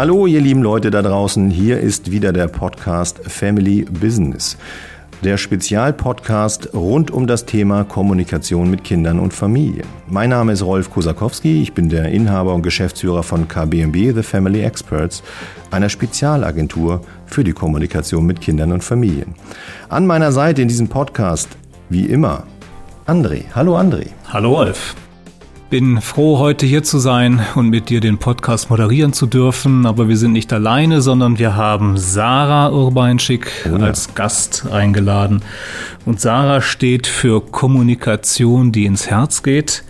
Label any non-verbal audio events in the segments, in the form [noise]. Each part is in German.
Hallo, ihr lieben Leute da draußen. Hier ist wieder der Podcast Family Business. Der Spezialpodcast rund um das Thema Kommunikation mit Kindern und Familien. Mein Name ist Rolf Kosakowski. Ich bin der Inhaber und Geschäftsführer von KBMB, The Family Experts, einer Spezialagentur für die Kommunikation mit Kindern und Familien. An meiner Seite in diesem Podcast, wie immer, André. Hallo André. Hallo Rolf. Bin froh, heute hier zu sein und mit dir den Podcast moderieren zu dürfen. Aber wir sind nicht alleine, sondern wir haben Sarah Urbanschik oh ja. als Gast eingeladen. Und Sarah steht für Kommunikation, die ins Herz geht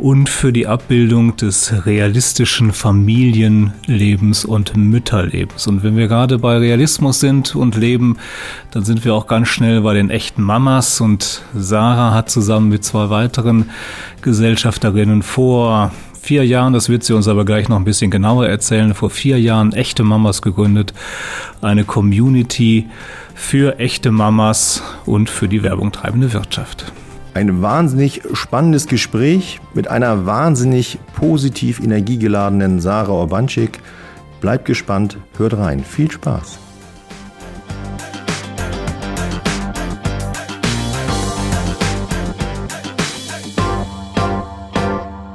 und für die Abbildung des realistischen Familienlebens und Mütterlebens. Und wenn wir gerade bei Realismus sind und leben, dann sind wir auch ganz schnell bei den echten Mamas. Und Sarah hat zusammen mit zwei weiteren Gesellschafterinnen vor vier Jahren, das wird sie uns aber gleich noch ein bisschen genauer erzählen, vor vier Jahren echte Mamas gegründet, eine Community für echte Mamas und für die Werbung treibende Wirtschaft ein wahnsinnig spannendes Gespräch mit einer wahnsinnig positiv energiegeladenen Sarah Orbanschik. Bleibt gespannt, hört rein. Viel Spaß.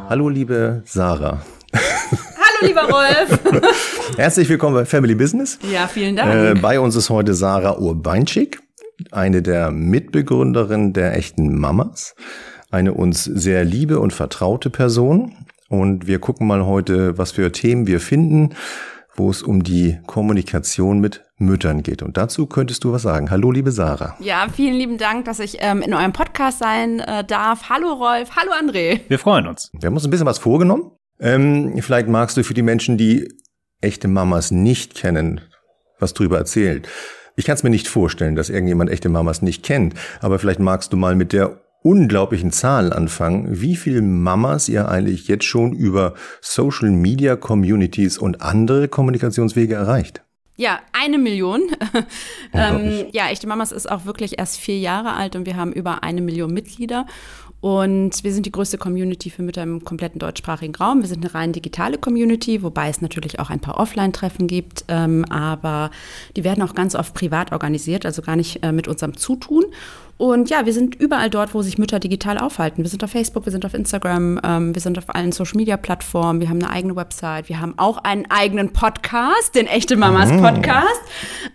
Hallo liebe Sarah. Hallo lieber Rolf. [laughs] Herzlich willkommen bei Family Business. Ja, vielen Dank. Äh, bei uns ist heute Sarah Urbanschik eine der Mitbegründerinnen der echten Mamas, eine uns sehr liebe und vertraute Person. Und wir gucken mal heute, was für Themen wir finden, wo es um die Kommunikation mit Müttern geht. Und dazu könntest du was sagen. Hallo, liebe Sarah. Ja, vielen lieben Dank, dass ich ähm, in eurem Podcast sein äh, darf. Hallo, Rolf. Hallo, André. Wir freuen uns. Wir haben uns ein bisschen was vorgenommen. Ähm, vielleicht magst du für die Menschen, die echte Mamas nicht kennen, was drüber erzählen. Ich kann es mir nicht vorstellen, dass irgendjemand echte Mamas nicht kennt, aber vielleicht magst du mal mit der unglaublichen Zahl anfangen, wie viele Mamas ihr eigentlich jetzt schon über Social Media Communities und andere Kommunikationswege erreicht. Ja, eine Million. [laughs] ähm, ja, echte Mamas ist auch wirklich erst vier Jahre alt und wir haben über eine Million Mitglieder. Und wir sind die größte Community für Mütter im kompletten deutschsprachigen Raum. Wir sind eine rein digitale Community, wobei es natürlich auch ein paar Offline-Treffen gibt. Ähm, aber die werden auch ganz oft privat organisiert, also gar nicht äh, mit unserem Zutun. Und ja, wir sind überall dort, wo sich Mütter digital aufhalten. Wir sind auf Facebook, wir sind auf Instagram, ähm, wir sind auf allen Social-Media-Plattformen, wir haben eine eigene Website, wir haben auch einen eigenen Podcast, den Echte Mamas mhm. Podcast.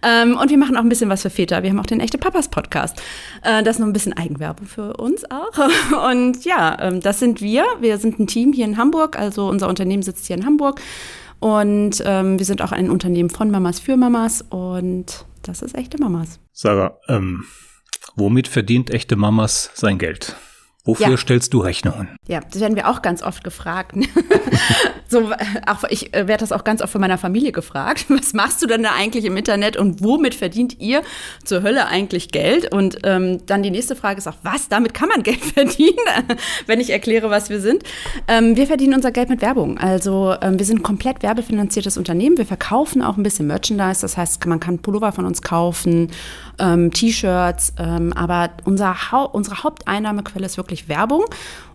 Ähm, und wir machen auch ein bisschen was für Väter. Wir haben auch den Echte Papas Podcast. Äh, das ist noch ein bisschen Eigenwerbung für uns auch. [laughs] Und ja, ähm, das sind wir. Wir sind ein Team hier in Hamburg, also unser Unternehmen sitzt hier in Hamburg. Und ähm, wir sind auch ein Unternehmen von Mamas für Mamas und das ist echte Mamas. Sarah, ähm, Womit verdient echte Mamas sein Geld? Wofür ja. stellst du Rechnungen? Ja, das werden wir auch ganz oft gefragt. [laughs] so, auch, ich äh, werde das auch ganz oft von meiner Familie gefragt. [laughs] Was machst du denn da eigentlich im Internet und womit verdient ihr zur Hölle eigentlich Geld? Und ähm, dann die nächste Frage ist auch, was? Damit kann man [laughs] Geld verdienen, wenn ich erkläre, was wir sind. Ähm, wir verdienen unser Geld mit Werbung. Also ähm, wir sind ein komplett werbefinanziertes Unternehmen. Wir verkaufen auch ein bisschen Merchandise. Das heißt, man kann Pullover von uns kaufen, ähm, T-Shirts. Ähm, aber unser Hau unsere Haupteinnahmequelle ist wirklich wirklich Werbung.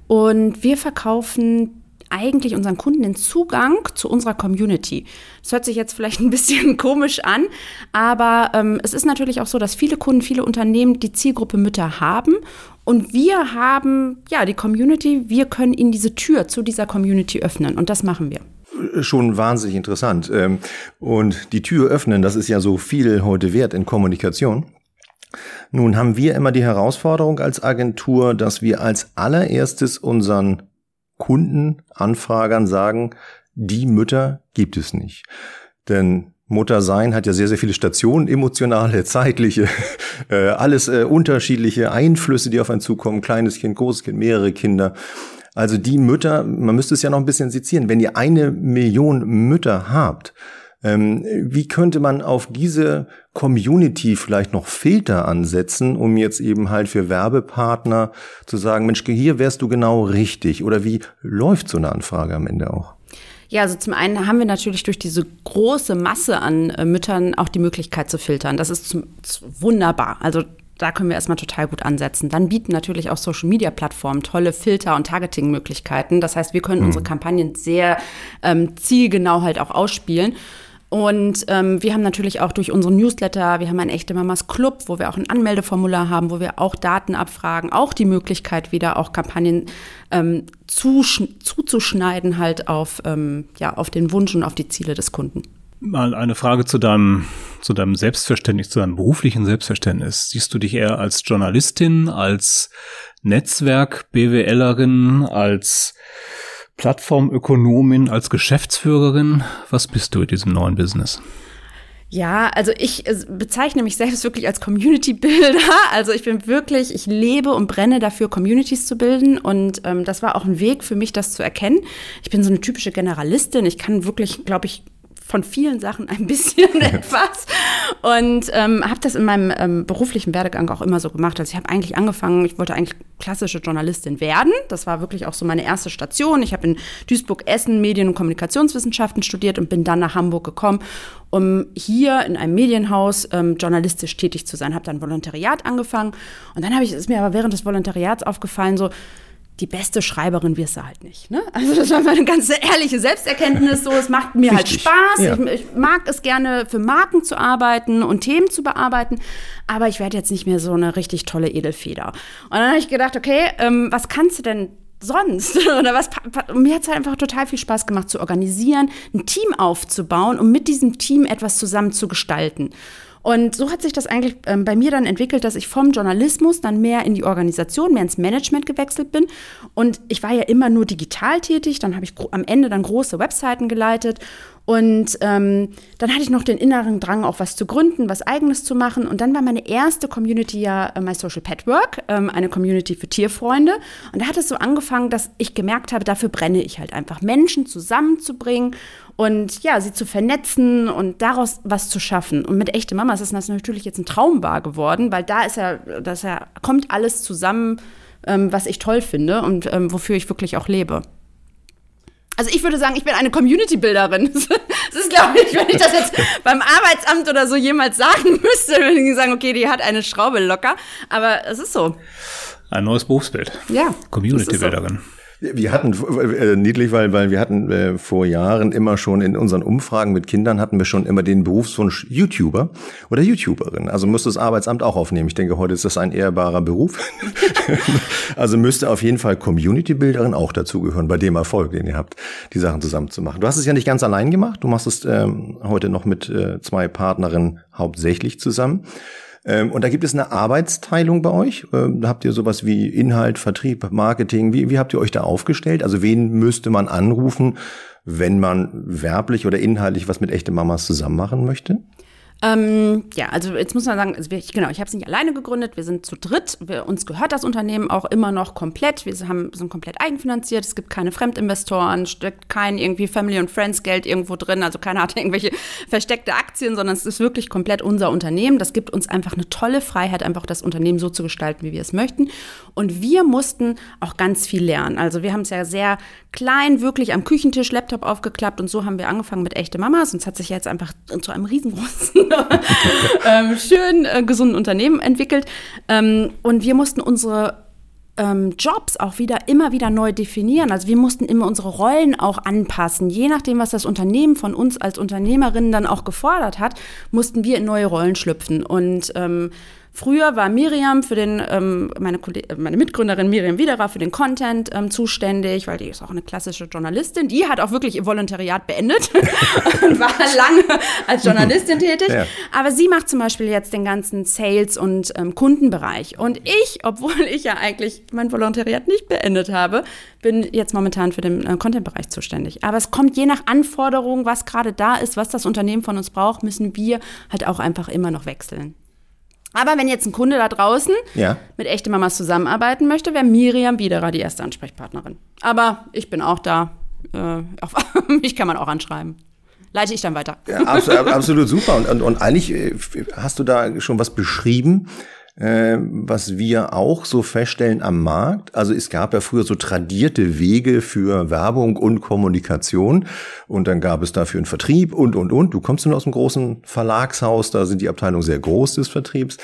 Und wir verkaufen eigentlich unseren Kunden den Zugang zu unserer Community. Das hört sich jetzt vielleicht ein bisschen [laughs] komisch an, aber ähm, es ist natürlich auch so, dass viele Kunden, viele Unternehmen die Zielgruppe Mütter haben und wir haben ja die Community, wir können ihnen diese Tür zu dieser Community öffnen und das machen wir schon wahnsinnig interessant. Ähm, und die Tür öffnen, das ist ja so viel heute wert in Kommunikation. Nun haben wir immer die Herausforderung als Agentur, dass wir als allererstes unseren Kunden, Anfragern sagen, die Mütter gibt es nicht. Denn Mutter sein hat ja sehr, sehr viele Stationen, emotionale, zeitliche, [laughs] äh, alles äh, unterschiedliche Einflüsse, die auf einen zukommen. Kleines Kind, großes Kind, mehrere Kinder. Also die Mütter, man müsste es ja noch ein bisschen sezieren. Wenn ihr eine Million Mütter habt, ähm, wie könnte man auf diese Community vielleicht noch Filter ansetzen, um jetzt eben halt für Werbepartner zu sagen, Mensch, hier wärst du genau richtig? Oder wie läuft so eine Anfrage am Ende auch? Ja, also zum einen haben wir natürlich durch diese große Masse an äh, Müttern auch die Möglichkeit zu filtern. Das ist wunderbar. Also da können wir erstmal total gut ansetzen. Dann bieten natürlich auch Social Media Plattformen tolle Filter und Targeting Möglichkeiten. Das heißt, wir können mhm. unsere Kampagnen sehr ähm, zielgenau halt auch ausspielen. Und ähm, wir haben natürlich auch durch unseren Newsletter, wir haben ein echte Mamas Club, wo wir auch ein Anmeldeformular haben, wo wir auch Daten abfragen, auch die Möglichkeit wieder auch Kampagnen ähm, zuzuschneiden halt auf, ähm, ja, auf den Wunsch und auf die Ziele des Kunden. Mal eine Frage zu deinem, zu deinem Selbstverständnis, zu deinem beruflichen Selbstverständnis. Siehst du dich eher als Journalistin, als Netzwerk-BWLerin, als Plattformökonomin, als Geschäftsführerin? Was bist du in diesem neuen Business? Ja, also ich äh, bezeichne mich selbst wirklich als Community-Builder. Also ich bin wirklich, ich lebe und brenne dafür, Communities zu bilden. Und ähm, das war auch ein Weg für mich, das zu erkennen. Ich bin so eine typische Generalistin. Ich kann wirklich, glaube ich, von vielen Sachen ein bisschen [laughs] etwas und ähm, habe das in meinem ähm, beruflichen Werdegang auch immer so gemacht. Also ich habe eigentlich angefangen, ich wollte eigentlich klassische Journalistin werden. Das war wirklich auch so meine erste Station. Ich habe in Duisburg-Essen Medien- und Kommunikationswissenschaften studiert und bin dann nach Hamburg gekommen, um hier in einem Medienhaus ähm, journalistisch tätig zu sein. Habe dann Volontariat angefangen und dann habe ich, ist mir aber während des Volontariats aufgefallen, so die beste Schreiberin wirst du halt nicht. Ne? Also das war meine ganz ehrliche Selbsterkenntnis. So, es macht mir halt Richtig. halt Spaß. Ja. Ich, ich, mag es gerne für Marken zu arbeiten und Themen zu bearbeiten, aber ich werde jetzt nicht mehr so eine richtig tolle Edelfeder. Und dann habe ich gedacht, okay, ähm, was kannst du denn sonst? [laughs] Oder was? Mir hat es halt einfach total viel Spaß gemacht zu organisieren, ein Team aufzubauen und mit diesem Team etwas zusammen zu gestalten. Und so hat sich das eigentlich ähm, bei mir dann entwickelt, dass ich vom Journalismus dann mehr in die Organisation, mehr ins Management gewechselt bin. Und ich war ja immer nur digital tätig. Dann habe ich am Ende dann große Webseiten geleitet. Und ähm, dann hatte ich noch den inneren Drang, auch was zu gründen, was Eigenes zu machen. Und dann war meine erste Community ja äh, My Social Pet Work, ähm, eine Community für Tierfreunde. Und da hat es so angefangen, dass ich gemerkt habe, dafür brenne ich halt einfach, Menschen zusammenzubringen und ja, sie zu vernetzen und daraus was zu schaffen. Und mit echte Mamas ist das natürlich jetzt ein Traum wahr geworden, weil da ist ja, das ja, kommt alles zusammen, ähm, was ich toll finde und ähm, wofür ich wirklich auch lebe. Also ich würde sagen, ich bin eine Community-Bilderin. [laughs] Das ist, glaube ich, wenn ich das jetzt beim Arbeitsamt oder so jemals sagen müsste, würde ich sagen, okay, die hat eine Schraube locker. Aber es ist so. Ein neues Berufsbild. Ja. Community-Bilderin. So. Wir hatten, äh, niedlich, weil, weil wir hatten äh, vor Jahren immer schon in unseren Umfragen mit Kindern hatten wir schon immer den Berufswunsch YouTuber oder YouTuberin. Also müsste das Arbeitsamt auch aufnehmen. Ich denke, heute ist das ein ehrbarer Beruf. [laughs] also müsste auf jeden Fall Community-Builderin auch dazugehören, bei dem Erfolg, den ihr habt, die Sachen zusammen zu machen. Du hast es ja nicht ganz allein gemacht. Du machst es ähm, heute noch mit äh, zwei Partnerinnen hauptsächlich zusammen. Ähm, und da gibt es eine Arbeitsteilung bei euch. Ähm, da habt ihr sowas wie Inhalt, Vertrieb, Marketing. Wie, wie habt ihr euch da aufgestellt? Also wen müsste man anrufen, wenn man werblich oder inhaltlich was mit echte Mamas zusammen machen möchte? Ähm, ja, also jetzt muss man sagen, also wir, genau, ich habe es nicht alleine gegründet, wir sind zu dritt, wir, uns gehört das Unternehmen auch immer noch komplett, wir haben, sind komplett eigenfinanziert, es gibt keine Fremdinvestoren, steckt kein irgendwie Family und Friends Geld irgendwo drin, also keiner hat [laughs] irgendwelche versteckte Aktien, sondern es ist wirklich komplett unser Unternehmen. Das gibt uns einfach eine tolle Freiheit, einfach das Unternehmen so zu gestalten, wie wir es möchten. Und wir mussten auch ganz viel lernen. Also wir haben es ja sehr klein, wirklich am Küchentisch, Laptop aufgeklappt und so haben wir angefangen mit echte Mamas und es hat sich jetzt einfach zu einem riesengroßen [laughs] ähm, schön äh, gesunden Unternehmen entwickelt. Ähm, und wir mussten unsere ähm, Jobs auch wieder immer wieder neu definieren. Also wir mussten immer unsere Rollen auch anpassen. Je nachdem, was das Unternehmen von uns als Unternehmerinnen dann auch gefordert hat, mussten wir in neue Rollen schlüpfen. Und ähm, Früher war Miriam für den, ähm, meine, meine Mitgründerin Miriam Widerer für den Content ähm, zuständig, weil die ist auch eine klassische Journalistin. Die hat auch wirklich ihr Volontariat beendet [laughs] und war lange als Journalistin tätig. Ja. Aber sie macht zum Beispiel jetzt den ganzen Sales- und ähm, Kundenbereich. Und ich, obwohl ich ja eigentlich mein Volontariat nicht beendet habe, bin jetzt momentan für den äh, Content-Bereich zuständig. Aber es kommt je nach Anforderung, was gerade da ist, was das Unternehmen von uns braucht, müssen wir halt auch einfach immer noch wechseln. Aber wenn jetzt ein Kunde da draußen ja. mit echte Mamas zusammenarbeiten möchte, wäre Miriam Biederer die erste Ansprechpartnerin. Aber ich bin auch da. Äh, auf, [laughs] mich kann man auch anschreiben. Leite ich dann weiter. Ja, absolut, [laughs] absolut super. Und, und, und eigentlich äh, hast du da schon was beschrieben, äh, was wir auch so feststellen am Markt. Also es gab ja früher so tradierte Wege für Werbung und Kommunikation und dann gab es dafür einen Vertrieb und, und, und. Du kommst nun aus einem großen Verlagshaus, da sind die Abteilungen sehr groß des Vertriebs.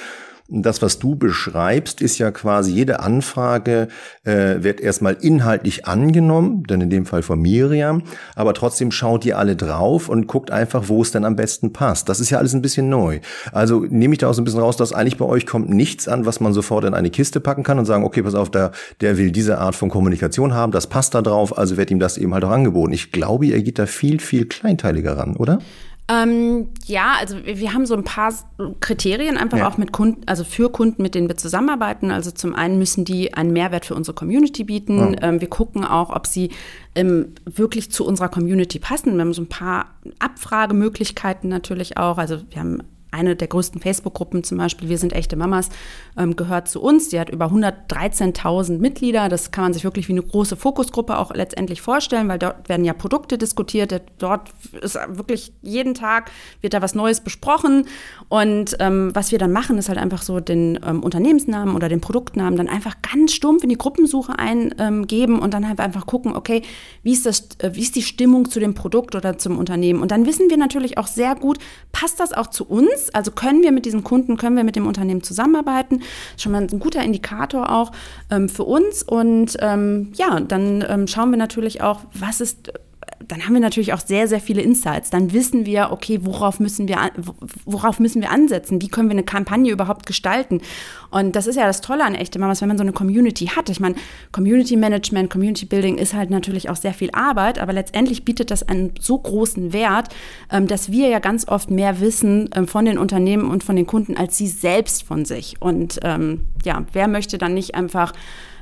Das, was du beschreibst, ist ja quasi jede Anfrage äh, wird erstmal inhaltlich angenommen, denn in dem Fall von Miriam, aber trotzdem schaut ihr alle drauf und guckt einfach, wo es denn am besten passt. Das ist ja alles ein bisschen neu. Also nehme ich da auch so ein bisschen raus, dass eigentlich bei euch kommt nichts an, was man sofort in eine Kiste packen kann und sagen, okay, pass auf, der, der will diese Art von Kommunikation haben, das passt da drauf, also wird ihm das eben halt auch angeboten. Ich glaube, ihr geht da viel, viel kleinteiliger ran, oder? Ähm, ja, also wir haben so ein paar Kriterien einfach ja. auch mit Kunden, also für Kunden, mit denen wir zusammenarbeiten. Also zum einen müssen die einen Mehrwert für unsere Community bieten. Ja. Ähm, wir gucken auch, ob sie ähm, wirklich zu unserer Community passen. Wir haben so ein paar Abfragemöglichkeiten natürlich auch. Also wir haben eine der größten Facebook-Gruppen zum Beispiel, Wir sind echte Mamas, ähm, gehört zu uns. Die hat über 113.000 Mitglieder. Das kann man sich wirklich wie eine große Fokusgruppe auch letztendlich vorstellen, weil dort werden ja Produkte diskutiert. Dort ist wirklich jeden Tag wird da was Neues besprochen. Und ähm, was wir dann machen, ist halt einfach so den ähm, Unternehmensnamen oder den Produktnamen dann einfach ganz stumpf in die Gruppensuche eingeben und dann halt einfach gucken, okay, wie ist, das, äh, wie ist die Stimmung zu dem Produkt oder zum Unternehmen? Und dann wissen wir natürlich auch sehr gut, passt das auch zu uns? Ist. Also können wir mit diesem Kunden, können wir mit dem Unternehmen zusammenarbeiten. Schon mal ein guter Indikator auch ähm, für uns. Und ähm, ja, dann ähm, schauen wir natürlich auch, was ist dann haben wir natürlich auch sehr, sehr viele Insights. Dann wissen wir, okay, worauf müssen wir, worauf müssen wir ansetzen? Wie können wir eine Kampagne überhaupt gestalten? Und das ist ja das Tolle an echte Mamas, wenn man so eine Community hat. Ich meine, Community Management, Community Building ist halt natürlich auch sehr viel Arbeit, aber letztendlich bietet das einen so großen Wert, ähm, dass wir ja ganz oft mehr wissen ähm, von den Unternehmen und von den Kunden als sie selbst von sich. Und ähm, ja, wer möchte dann nicht einfach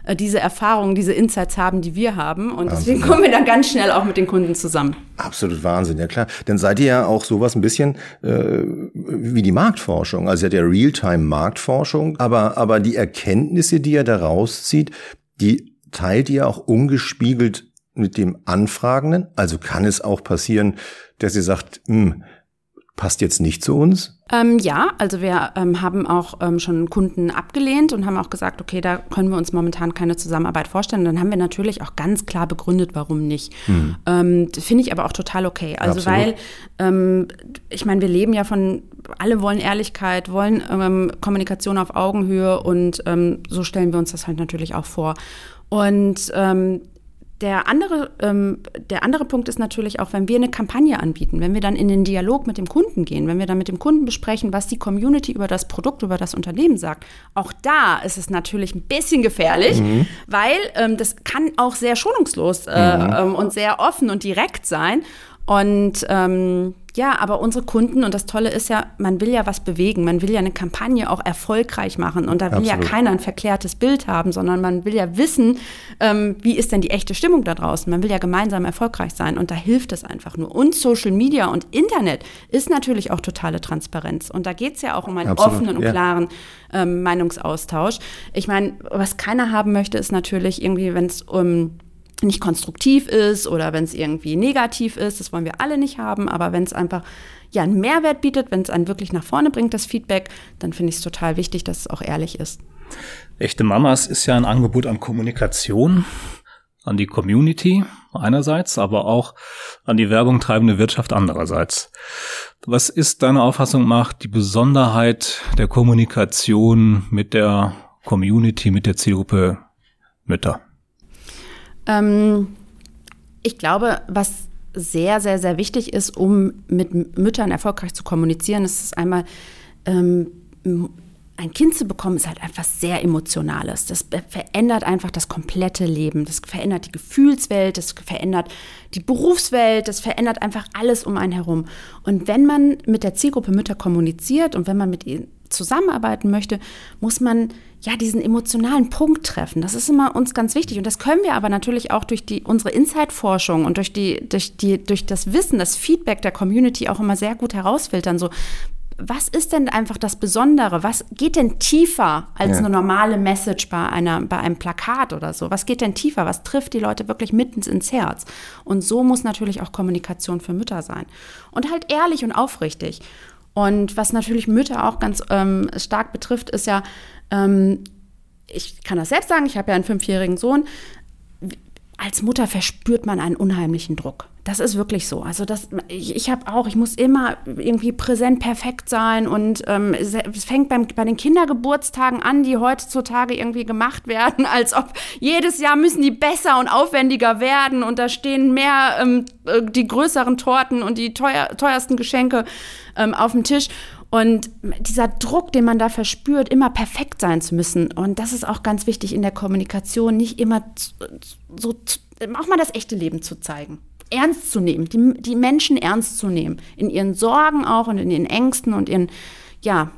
äh, diese Erfahrungen, diese Insights haben, die wir haben. Und deswegen kommen wir dann ganz schnell auch mit den Kunden zusammen. Absolut Wahnsinn, ja klar. Dann seid ihr ja auch sowas ein bisschen äh, wie die Marktforschung. Also ihr habt ja Realtime-Marktforschung, aber, aber die Erkenntnisse, die ihr da rauszieht, die teilt ihr auch ungespiegelt mit dem Anfragenden. Also kann es auch passieren, dass ihr sagt, hm, passt jetzt nicht zu uns? Ähm, ja, also wir ähm, haben auch ähm, schon Kunden abgelehnt und haben auch gesagt, okay, da können wir uns momentan keine Zusammenarbeit vorstellen. Und dann haben wir natürlich auch ganz klar begründet, warum nicht. Hm. Ähm, Finde ich aber auch total okay. Also Absolut. weil, ähm, ich meine, wir leben ja von, alle wollen Ehrlichkeit, wollen ähm, Kommunikation auf Augenhöhe und so stellen wir uns das halt natürlich auch vor. Und ähm, der andere, ähm, der andere Punkt ist natürlich auch, wenn wir eine Kampagne anbieten, wenn wir dann in den Dialog mit dem Kunden gehen, wenn wir dann mit dem Kunden besprechen, was die Community über das Produkt, über das Unternehmen sagt. Auch da ist es natürlich ein bisschen gefährlich, mhm. weil ähm, das kann auch sehr schonungslos äh, mhm. ähm, und sehr offen und direkt sein. Und ähm, ja, aber unsere Kunden, und das Tolle ist ja, man will ja was bewegen, man will ja eine Kampagne auch erfolgreich machen. Und da will Absolut. ja keiner ein verklärtes Bild haben, sondern man will ja wissen, ähm, wie ist denn die echte Stimmung da draußen. Man will ja gemeinsam erfolgreich sein und da hilft es einfach nur. Und Social Media und Internet ist natürlich auch totale Transparenz. Und da geht es ja auch um einen Absolut, offenen und klaren ähm, Meinungsaustausch. Ich meine, was keiner haben möchte, ist natürlich irgendwie, wenn es um nicht konstruktiv ist oder wenn es irgendwie negativ ist, das wollen wir alle nicht haben, aber wenn es einfach ja einen Mehrwert bietet, wenn es einen wirklich nach vorne bringt, das Feedback, dann finde ich es total wichtig, dass es auch ehrlich ist. Echte Mamas ist ja ein Angebot an Kommunikation, an die Community einerseits, aber auch an die Werbung treibende Wirtschaft andererseits. Was ist deine Auffassung macht die Besonderheit der Kommunikation mit der Community, mit der Zielgruppe Mütter? Ähm, ich glaube, was sehr, sehr, sehr wichtig ist, um mit Müttern erfolgreich zu kommunizieren, ist es einmal, ähm, ein Kind zu bekommen, ist halt einfach sehr Emotionales. Das verändert einfach das komplette Leben. Das verändert die Gefühlswelt, das verändert die Berufswelt, das verändert einfach alles um einen herum. Und wenn man mit der Zielgruppe Mütter kommuniziert und wenn man mit ihnen zusammenarbeiten möchte, muss man ja diesen emotionalen Punkt treffen. Das ist immer uns ganz wichtig und das können wir aber natürlich auch durch die unsere Insight-Forschung und durch die durch die durch das Wissen, das Feedback der Community auch immer sehr gut herausfiltern. So was ist denn einfach das Besondere? Was geht denn tiefer als ja. eine normale Message bei, einer, bei einem Plakat oder so? Was geht denn tiefer? Was trifft die Leute wirklich mitten ins Herz? Und so muss natürlich auch Kommunikation für Mütter sein. Und halt ehrlich und aufrichtig. Und was natürlich Mütter auch ganz ähm, stark betrifft, ist ja, ähm, ich kann das selbst sagen, ich habe ja einen fünfjährigen Sohn. Als Mutter verspürt man einen unheimlichen Druck Das ist wirklich so. Also das, ich, ich habe auch, ich muss immer irgendwie präsent perfekt sein und ähm, es, fängt beim, bei den Kindergeburtstagen an, die heutzutage irgendwie gemacht werden, [laughs] als ob jedes Jahr müssen die besser und aufwendiger werden und da stehen mehr ähm, äh, die größeren Torten und die teuer, teuersten Geschenke ähm, auf dem Tisch. Und dieser Druck, den man da verspürt, immer perfekt sein zu müssen. Und das ist auch ganz wichtig in der Kommunikation, nicht immer so, auch mal das echte Leben zu zeigen ernst zu nehmen, die, die Menschen ernst zu nehmen, in ihren Sorgen auch und in ihren Ängsten und ihren, ja,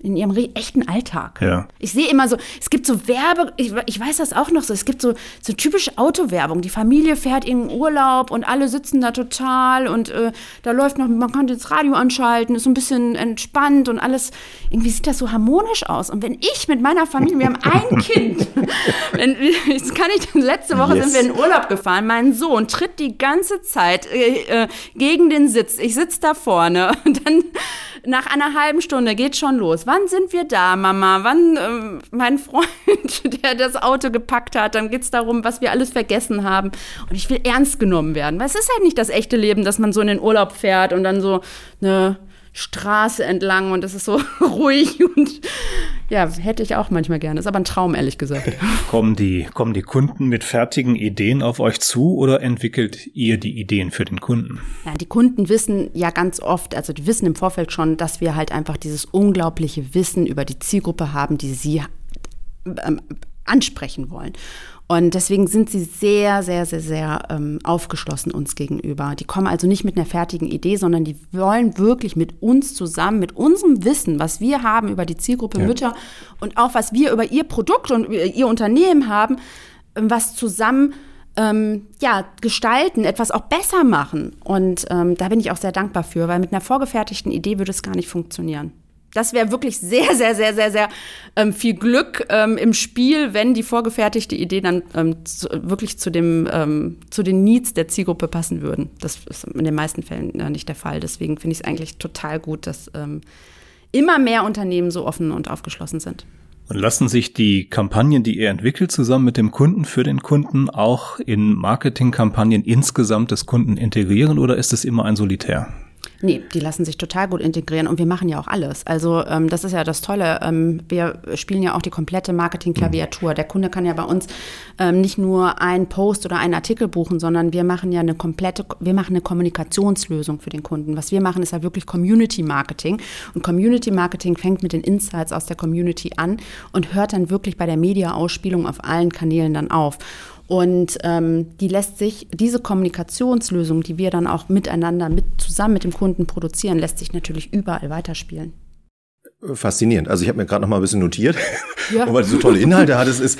in ihrem echten Alltag. Ja. Ich sehe immer so, es gibt so Werbe, ich, ich, weiß das auch noch so, es gibt so, so typische Autowerbung. Die Familie fährt in Urlaub und alle sitzen da total und äh, da läuft noch, man kann das Radio anschalten, ist so ein bisschen entspannt und alles, irgendwie sieht das so harmonisch aus. Und wenn ich mit meiner Familie, wir haben ein [laughs] Kind, wenn, das kann ich, letzte Woche yes. sind wir in Urlaub gefahren, mein Sohn tritt die ganze Zeit äh, äh, gegen den Sitz. Ich sitze da vorne [laughs] und dann nach einer halben Stunde geht schon los. Wann sind wir da, Mama? Wann äh, mein Freund, [laughs] der das Auto gepackt hat, dann geht es darum, was wir alles vergessen haben. Und ich will ernst genommen werden. Weil es ist halt nicht das echte Leben, dass man so in den Urlaub fährt und dann so eine Straße entlang und es ist so [laughs] ruhig und ja, hätte ich auch manchmal gerne. Ist aber ein Traum, ehrlich gesagt. kommen, die, kommen die Kunden mit fertigen Ideen auf euch zu oder entwickelt ihr die Ideen für den Kunden? Ja, die Kunden wissen ja ganz oft, also die wissen im Vorfeld schon, dass wir halt einfach dieses unglaubliche Wissen über die Zielgruppe haben, die sie ähm, ansprechen wollen. Und deswegen sind sie sehr, sehr, sehr, sehr ähm, aufgeschlossen uns gegenüber. Die kommen also nicht mit einer fertigen Idee, sondern die wollen wirklich mit uns zusammen, mit unserem Wissen, was wir haben über die Zielgruppe ja. Mütter und auch was wir über ihr Produkt und ihr Unternehmen haben, ähm, was zusammen ähm, ja, gestalten, etwas auch besser machen. Und ähm, da bin ich auch sehr dankbar für, weil mit einer vorgefertigten Idee würde es gar nicht funktionieren. Das wäre wirklich sehr, sehr, sehr, sehr, sehr ähm, viel Glück ähm, im Spiel, wenn die vorgefertigte Idee dann ähm, zu, wirklich zu, dem, ähm, zu den Needs der Zielgruppe passen würden. Das ist in den meisten Fällen äh, nicht der Fall. Deswegen finde ich es eigentlich total gut, dass ähm, immer mehr Unternehmen so offen und aufgeschlossen sind. Und lassen sich die Kampagnen, die ihr entwickelt, zusammen mit dem Kunden für den Kunden auch in Marketingkampagnen insgesamt des Kunden integrieren oder ist es immer ein Solitär? Nee, die lassen sich total gut integrieren und wir machen ja auch alles. Also ähm, das ist ja das Tolle. Ähm, wir spielen ja auch die komplette Marketing-Klaviatur. Der Kunde kann ja bei uns ähm, nicht nur einen Post oder einen Artikel buchen, sondern wir machen ja eine komplette, wir machen eine Kommunikationslösung für den Kunden. Was wir machen, ist ja wirklich Community-Marketing. Und Community-Marketing fängt mit den Insights aus der Community an und hört dann wirklich bei der Media-Ausspielung auf allen Kanälen dann auf. Und ähm, die lässt sich, diese Kommunikationslösung, die wir dann auch miteinander, mit, zusammen mit dem Kunden produzieren, lässt sich natürlich überall weiterspielen. Faszinierend. Also ich habe mir gerade noch mal ein bisschen notiert, [laughs] ja. weil du so tolle Inhalte hattest. Ist,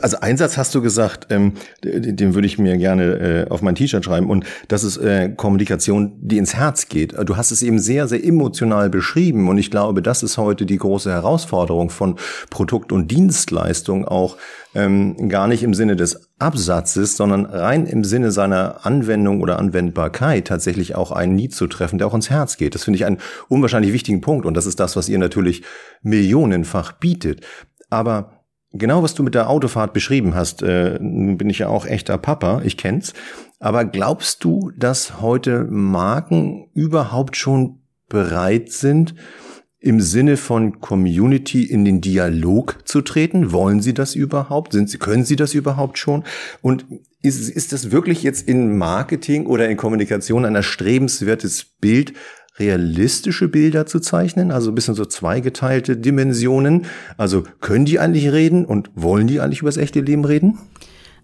also Einsatz hast du gesagt, ähm, den würde ich mir gerne äh, auf mein T-Shirt schreiben. Und das ist äh, Kommunikation, die ins Herz geht. Du hast es eben sehr, sehr emotional beschrieben. Und ich glaube, das ist heute die große Herausforderung von Produkt und Dienstleistung auch ähm, gar nicht im Sinne des Absatzes, sondern rein im Sinne seiner Anwendung oder Anwendbarkeit tatsächlich auch einen Need zu treffen, der auch ins Herz geht. Das finde ich einen unwahrscheinlich wichtigen Punkt und das ist das, was ihr natürlich millionenfach bietet. Aber genau was du mit der Autofahrt beschrieben hast, äh, nun bin ich ja auch echter Papa, ich kenn's. Aber glaubst du, dass heute Marken überhaupt schon bereit sind, im Sinne von Community in den Dialog zu treten? Wollen Sie das überhaupt? Sind Sie, können Sie das überhaupt schon? Und ist, ist das wirklich jetzt in Marketing oder in Kommunikation ein erstrebenswertes Bild, realistische Bilder zu zeichnen, also ein bisschen so zweigeteilte Dimensionen. Also können die eigentlich reden und wollen die eigentlich über das echte Leben reden?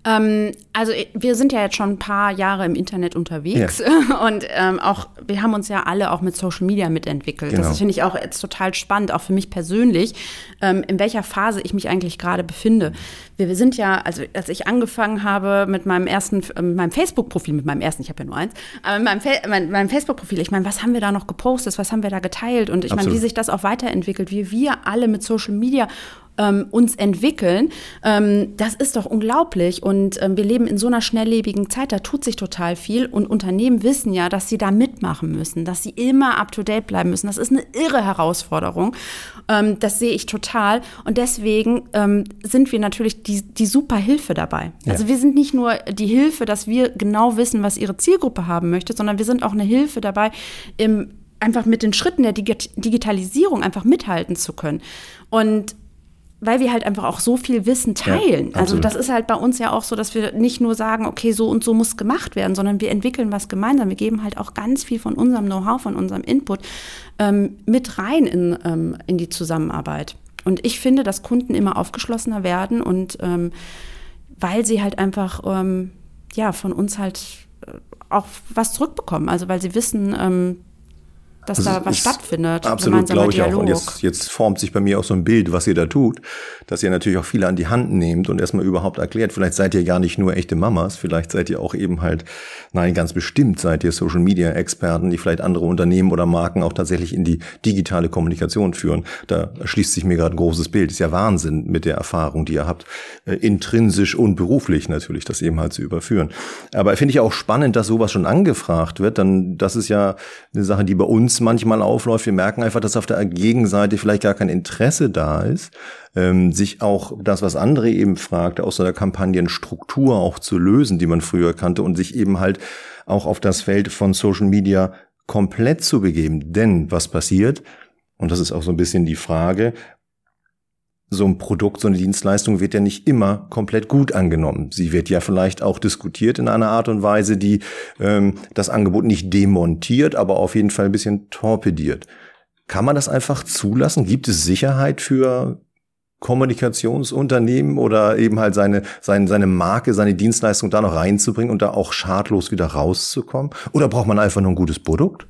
Ähm, also wir sind ja jetzt schon ein paar Jahre im Internet unterwegs ja. [laughs] und ähm, auch wir haben uns ja alle auch mit Social Media mitentwickelt. Genau. Das finde ich auch jetzt total spannend, auch für mich persönlich, ähm, in welcher Phase ich mich eigentlich gerade befinde. Wir, wir, sind ja, also als ich angefangen habe mit meinem ersten, äh, meinem Facebook-Profil, mit meinem ersten, ich habe ja nur eins, aber mit meinem, mein, meinem Facebook-Profil, ich meine, was haben wir da noch gepostet, was haben wir da geteilt und ich meine, wie sich das auch weiterentwickelt, wie wir alle mit Social Media ähm, uns entwickeln. Ähm, das ist doch unglaublich. Und ähm, wir leben in so einer schnelllebigen Zeit, da tut sich total viel. Und Unternehmen wissen ja, dass sie da mitmachen müssen, dass sie immer up-to-date bleiben müssen. Das ist eine irre Herausforderung. Ähm, das sehe ich total. Und deswegen ähm, sind wir natürlich die, die super Hilfe dabei. Ja. Also wir sind nicht nur die Hilfe, dass wir genau wissen, was ihre Zielgruppe haben möchte, sondern wir sind auch eine Hilfe dabei, im einfach mit den Schritten der Digitalisierung einfach mithalten zu können. Und weil wir halt einfach auch so viel Wissen teilen. Ja, also das ist halt bei uns ja auch so, dass wir nicht nur sagen, okay, so und so muss gemacht werden, sondern wir entwickeln was gemeinsam. Wir geben halt auch ganz viel von unserem Know-how, von unserem Input ähm, mit rein in, ähm, in die Zusammenarbeit. Und ich finde, dass Kunden immer aufgeschlossener werden und ähm, weil sie halt einfach ähm, ja von uns halt äh, auch was zurückbekommen. Also weil sie wissen, ähm, dass das da was stattfindet. Absolut, glaube ich auch. Und jetzt, jetzt formt sich bei mir auch so ein Bild, was ihr da tut, dass ihr natürlich auch viele an die Hand nehmt und erstmal überhaupt erklärt. Vielleicht seid ihr gar nicht nur echte Mamas, vielleicht seid ihr auch eben halt, nein, ganz bestimmt seid ihr Social Media Experten, die vielleicht andere Unternehmen oder Marken auch tatsächlich in die digitale Kommunikation führen. Da schließt sich mir gerade ein großes Bild. Ist ja Wahnsinn mit der Erfahrung, die ihr habt, äh, intrinsisch und beruflich natürlich, das eben halt zu überführen. Aber finde ich auch spannend, dass sowas schon angefragt wird. Dann, das ist ja eine Sache, die bei uns uns manchmal aufläuft. Wir merken einfach, dass auf der Gegenseite vielleicht gar kein Interesse da ist, ähm, sich auch das, was andere eben fragte, aus so einer Kampagnenstruktur auch zu lösen, die man früher kannte und sich eben halt auch auf das Feld von Social Media komplett zu begeben. Denn was passiert? Und das ist auch so ein bisschen die Frage, so ein Produkt, so eine Dienstleistung wird ja nicht immer komplett gut angenommen. Sie wird ja vielleicht auch diskutiert in einer Art und Weise, die ähm, das Angebot nicht demontiert, aber auf jeden Fall ein bisschen torpediert. Kann man das einfach zulassen? Gibt es Sicherheit für Kommunikationsunternehmen oder eben halt seine, seine, seine Marke, seine Dienstleistung da noch reinzubringen und da auch schadlos wieder rauszukommen? Oder braucht man einfach nur ein gutes Produkt?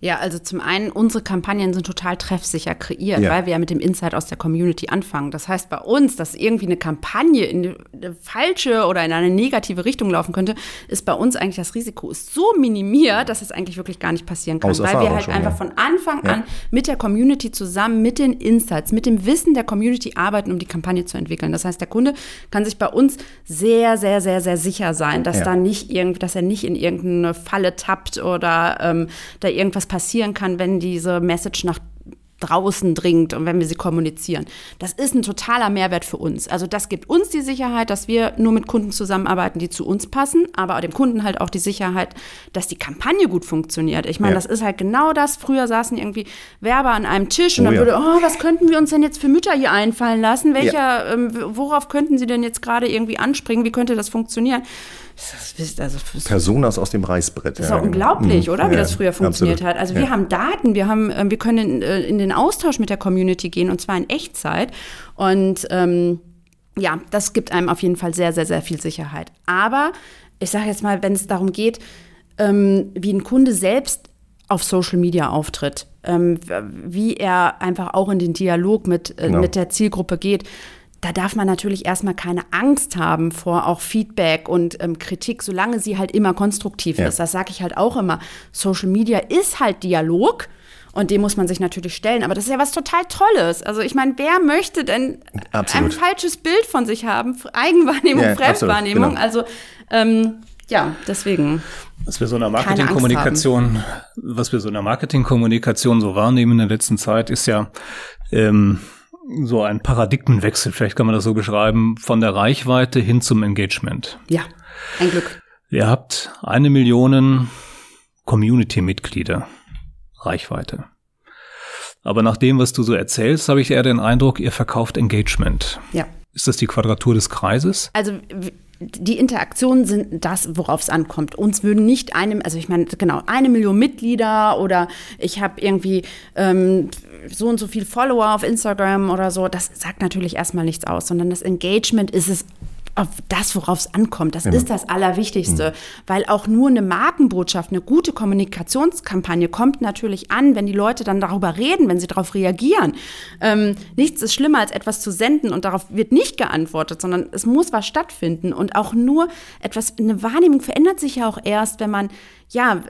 Ja, also zum einen, unsere Kampagnen sind total treffsicher kreiert, ja. weil wir ja mit dem Insight aus der Community anfangen. Das heißt, bei uns, dass irgendwie eine Kampagne in eine falsche oder in eine negative Richtung laufen könnte, ist bei uns eigentlich das Risiko ist so minimiert, dass es eigentlich wirklich gar nicht passieren kann, weil wir halt schon, einfach ja. von Anfang ja. an mit der Community zusammen, mit den Insights, mit dem Wissen der Community arbeiten, um die Kampagne zu entwickeln. Das heißt, der Kunde kann sich bei uns sehr, sehr, sehr, sehr sicher sein, dass da nicht irgendwie, dass er nicht in irgendeine Falle tappt oder ähm, da irgendwas passiert passieren kann, wenn diese Message nach draußen dringt und wenn wir sie kommunizieren. Das ist ein totaler Mehrwert für uns. Also das gibt uns die Sicherheit, dass wir nur mit Kunden zusammenarbeiten, die zu uns passen, aber dem Kunden halt auch die Sicherheit, dass die Kampagne gut funktioniert. Ich meine, ja. das ist halt genau das. Früher saßen irgendwie Werber an einem Tisch und oh, dann würde, oh, was könnten wir uns denn jetzt für Mütter hier einfallen lassen? Welcher, ja. ähm, worauf könnten sie denn jetzt gerade irgendwie anspringen? Wie könnte das funktionieren? Also Personas aus dem Reißbrett. Das ist ja, genau. unglaublich, mhm. oder? Wie ja, das früher funktioniert absolut. hat. Also wir haben Daten, wir haben, ähm, wir können in, äh, in, den Austausch mit der Community gehen und zwar in Echtzeit. Und ähm, ja, das gibt einem auf jeden Fall sehr, sehr, sehr viel Sicherheit. Aber ich sage jetzt mal, wenn es darum geht, ähm, wie ein Kunde selbst auf Social Media auftritt, ähm, wie er einfach auch in den Dialog mit, äh, genau. mit der Zielgruppe geht, da darf man natürlich erstmal keine Angst haben vor auch Feedback und ähm, Kritik, solange sie halt immer konstruktiv ja. ist. Das sage ich halt auch immer. Social Media ist halt Dialog. Und dem muss man sich natürlich stellen. Aber das ist ja was total Tolles. Also ich meine, wer möchte denn absolut. ein falsches Bild von sich haben? Eigenwahrnehmung, ja, Fremdwahrnehmung. Genau. Also ähm, ja, deswegen. Was wir so in der Marketingkommunikation, was wir so in der Marketingkommunikation so wahrnehmen in der letzten Zeit, ist ja ähm, so ein Paradigmenwechsel, vielleicht kann man das so beschreiben, von der Reichweite hin zum Engagement. Ja, ein Glück. Ihr habt eine Million Community-Mitglieder. Reichweite. Aber nach dem, was du so erzählst, habe ich eher den Eindruck, ihr verkauft Engagement. Ja. Ist das die Quadratur des Kreises? Also die Interaktionen sind das, worauf es ankommt. Uns würden nicht einem, also ich meine, genau, eine Million Mitglieder oder ich habe irgendwie ähm, so und so viel Follower auf Instagram oder so, das sagt natürlich erstmal nichts aus, sondern das Engagement ist es auf das, worauf es ankommt. Das ja. ist das Allerwichtigste, mhm. weil auch nur eine Markenbotschaft, eine gute Kommunikationskampagne kommt natürlich an, wenn die Leute dann darüber reden, wenn sie darauf reagieren. Ähm, nichts ist schlimmer, als etwas zu senden und darauf wird nicht geantwortet, sondern es muss was stattfinden und auch nur etwas, eine Wahrnehmung verändert sich ja auch erst, wenn man, ja,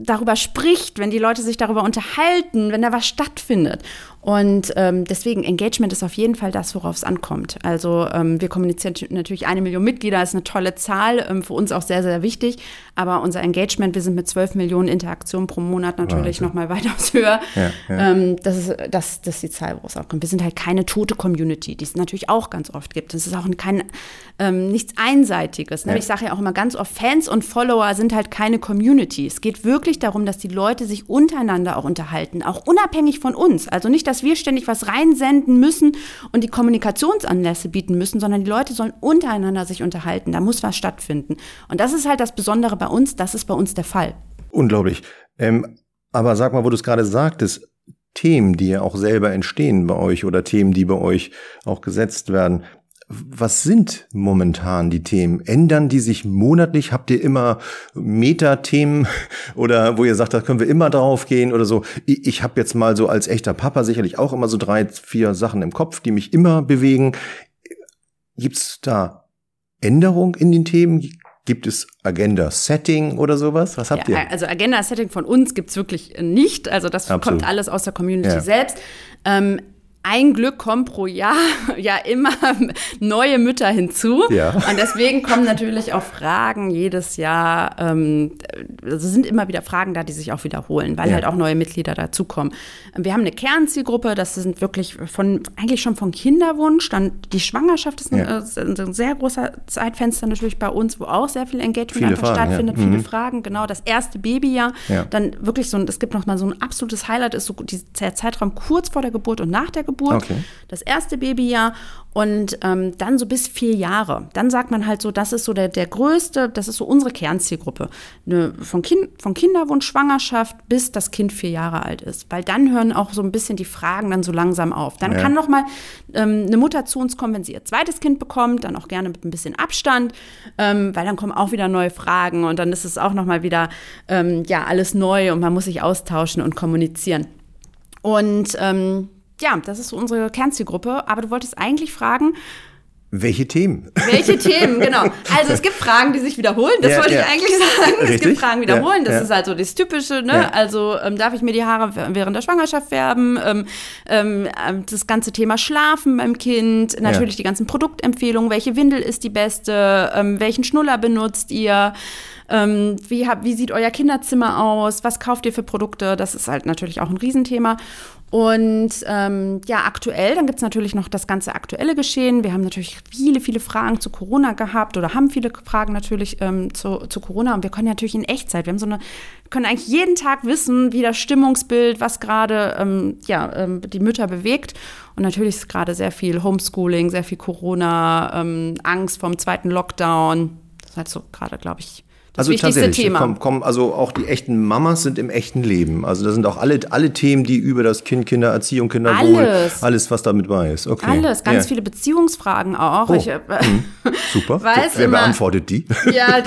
darüber spricht, wenn die Leute sich darüber unterhalten, wenn da was stattfindet. Und ähm, deswegen Engagement ist auf jeden Fall das, worauf es ankommt. Also ähm, wir kommunizieren natürlich eine Million Mitglieder, ist eine tolle Zahl, ähm, für uns auch sehr, sehr wichtig. Aber unser Engagement, wir sind mit 12 Millionen Interaktionen pro Monat natürlich nochmal weitaus höher. Ja, ja. Ähm, das, ist, das, das ist die Zahl, wo es auch kommt. Wir sind halt keine tote Community, die es natürlich auch ganz oft gibt. Das ist auch kein, ähm, nichts Einseitiges. Ne? Ja. Ich sage ja auch immer ganz oft, Fans und Follower sind halt keine Community. Es geht wirklich darum, dass die Leute sich untereinander auch unterhalten, auch unabhängig von uns. Also nicht, dass wir ständig was reinsenden müssen und die Kommunikationsanlässe bieten müssen, sondern die Leute sollen untereinander sich unterhalten. Da muss was stattfinden. Und das ist halt das Besondere bei uns. Das ist bei uns der Fall. Unglaublich. Ähm, aber sag mal, wo du es gerade sagtest, Themen, die ja auch selber entstehen bei euch oder Themen, die bei euch auch gesetzt werden. Was sind momentan die Themen? Ändern die sich monatlich? Habt ihr immer Metathemen [laughs] oder wo ihr sagt, da können wir immer drauf gehen oder so? Ich, ich habe jetzt mal so als echter Papa sicherlich auch immer so drei, vier Sachen im Kopf, die mich immer bewegen. Gibt's da Änderung in den Themen? Gibt es Agenda-Setting oder sowas? Was habt ja, ihr? Also Agenda-Setting von uns gibt's wirklich nicht. Also das Absolut. kommt alles aus der Community ja. selbst. Ähm, ein Glück kommen pro Jahr [laughs] ja immer neue Mütter hinzu. Ja. Und deswegen kommen natürlich auch Fragen jedes Jahr. Ähm, also sind immer wieder Fragen da, die sich auch wiederholen, weil ja. halt auch neue Mitglieder dazukommen. Wir haben eine Kernzielgruppe, das sind wirklich von eigentlich schon von Kinderwunsch. Dann die Schwangerschaft ist ein, ja. äh, ein sehr großer Zeitfenster natürlich bei uns, wo auch sehr viel Engagement viele einfach Fragen, stattfindet, viele mhm. Fragen. Genau, das erste Babyjahr. Dann wirklich so, es gibt noch mal so ein absolutes Highlight, ist so der Zeitraum kurz vor der Geburt und nach der Geburt, okay. das erste Babyjahr und ähm, dann so bis vier Jahre. Dann sagt man halt so, das ist so der, der größte, das ist so unsere Kernzielgruppe. Ne, von, kind, von Kinderwunsch, Schwangerschaft bis das Kind vier Jahre alt ist. Weil dann hören auch so ein bisschen die Fragen dann so langsam auf. Dann ja. kann noch mal ähm, eine Mutter zu uns kommen, wenn sie ihr zweites Kind bekommt, dann auch gerne mit ein bisschen Abstand, ähm, weil dann kommen auch wieder neue Fragen und dann ist es auch noch mal wieder ähm, ja alles neu und man muss sich austauschen und kommunizieren. Und ähm, ja, das ist so unsere Kernzielgruppe. Aber du wolltest eigentlich fragen, welche Themen? Welche Themen, [laughs] genau. Also es gibt Fragen, die sich wiederholen, das ja, wollte ja. ich eigentlich sagen. Richtig? Es gibt Fragen wiederholen, das ja, ist halt so das Typische. Ne? Also ähm, darf ich mir die Haare während der Schwangerschaft färben? Ähm, ähm, das ganze Thema Schlafen beim Kind, natürlich die ganzen Produktempfehlungen, welche Windel ist die beste, ähm, welchen Schnuller benutzt ihr? Ähm, wie, hab, wie sieht euer Kinderzimmer aus? Was kauft ihr für Produkte? Das ist halt natürlich auch ein Riesenthema. Und ähm, ja, aktuell, dann gibt es natürlich noch das ganze aktuelle Geschehen. Wir haben natürlich viele, viele Fragen zu Corona gehabt oder haben viele Fragen natürlich ähm, zu, zu Corona. Und wir können natürlich in Echtzeit, wir haben so eine, können eigentlich jeden Tag wissen, wie das Stimmungsbild, was gerade ähm, ja, ähm, die Mütter bewegt. Und natürlich ist gerade sehr viel Homeschooling, sehr viel Corona, ähm, Angst vom zweiten Lockdown. Das ist halt so gerade, glaube ich, also wichtigste Thema. Komm, komm, also auch die echten Mamas sind im echten Leben. Also da sind auch alle, alle Themen, die über das Kind, Kindererziehung, Kinderwohl, alles, alles was damit bei ist. Okay. Alles, ganz ja. viele Beziehungsfragen auch. Oh. Ich, äh. [laughs] Super. Weiß Wer immer, beantwortet die? [laughs] Ja,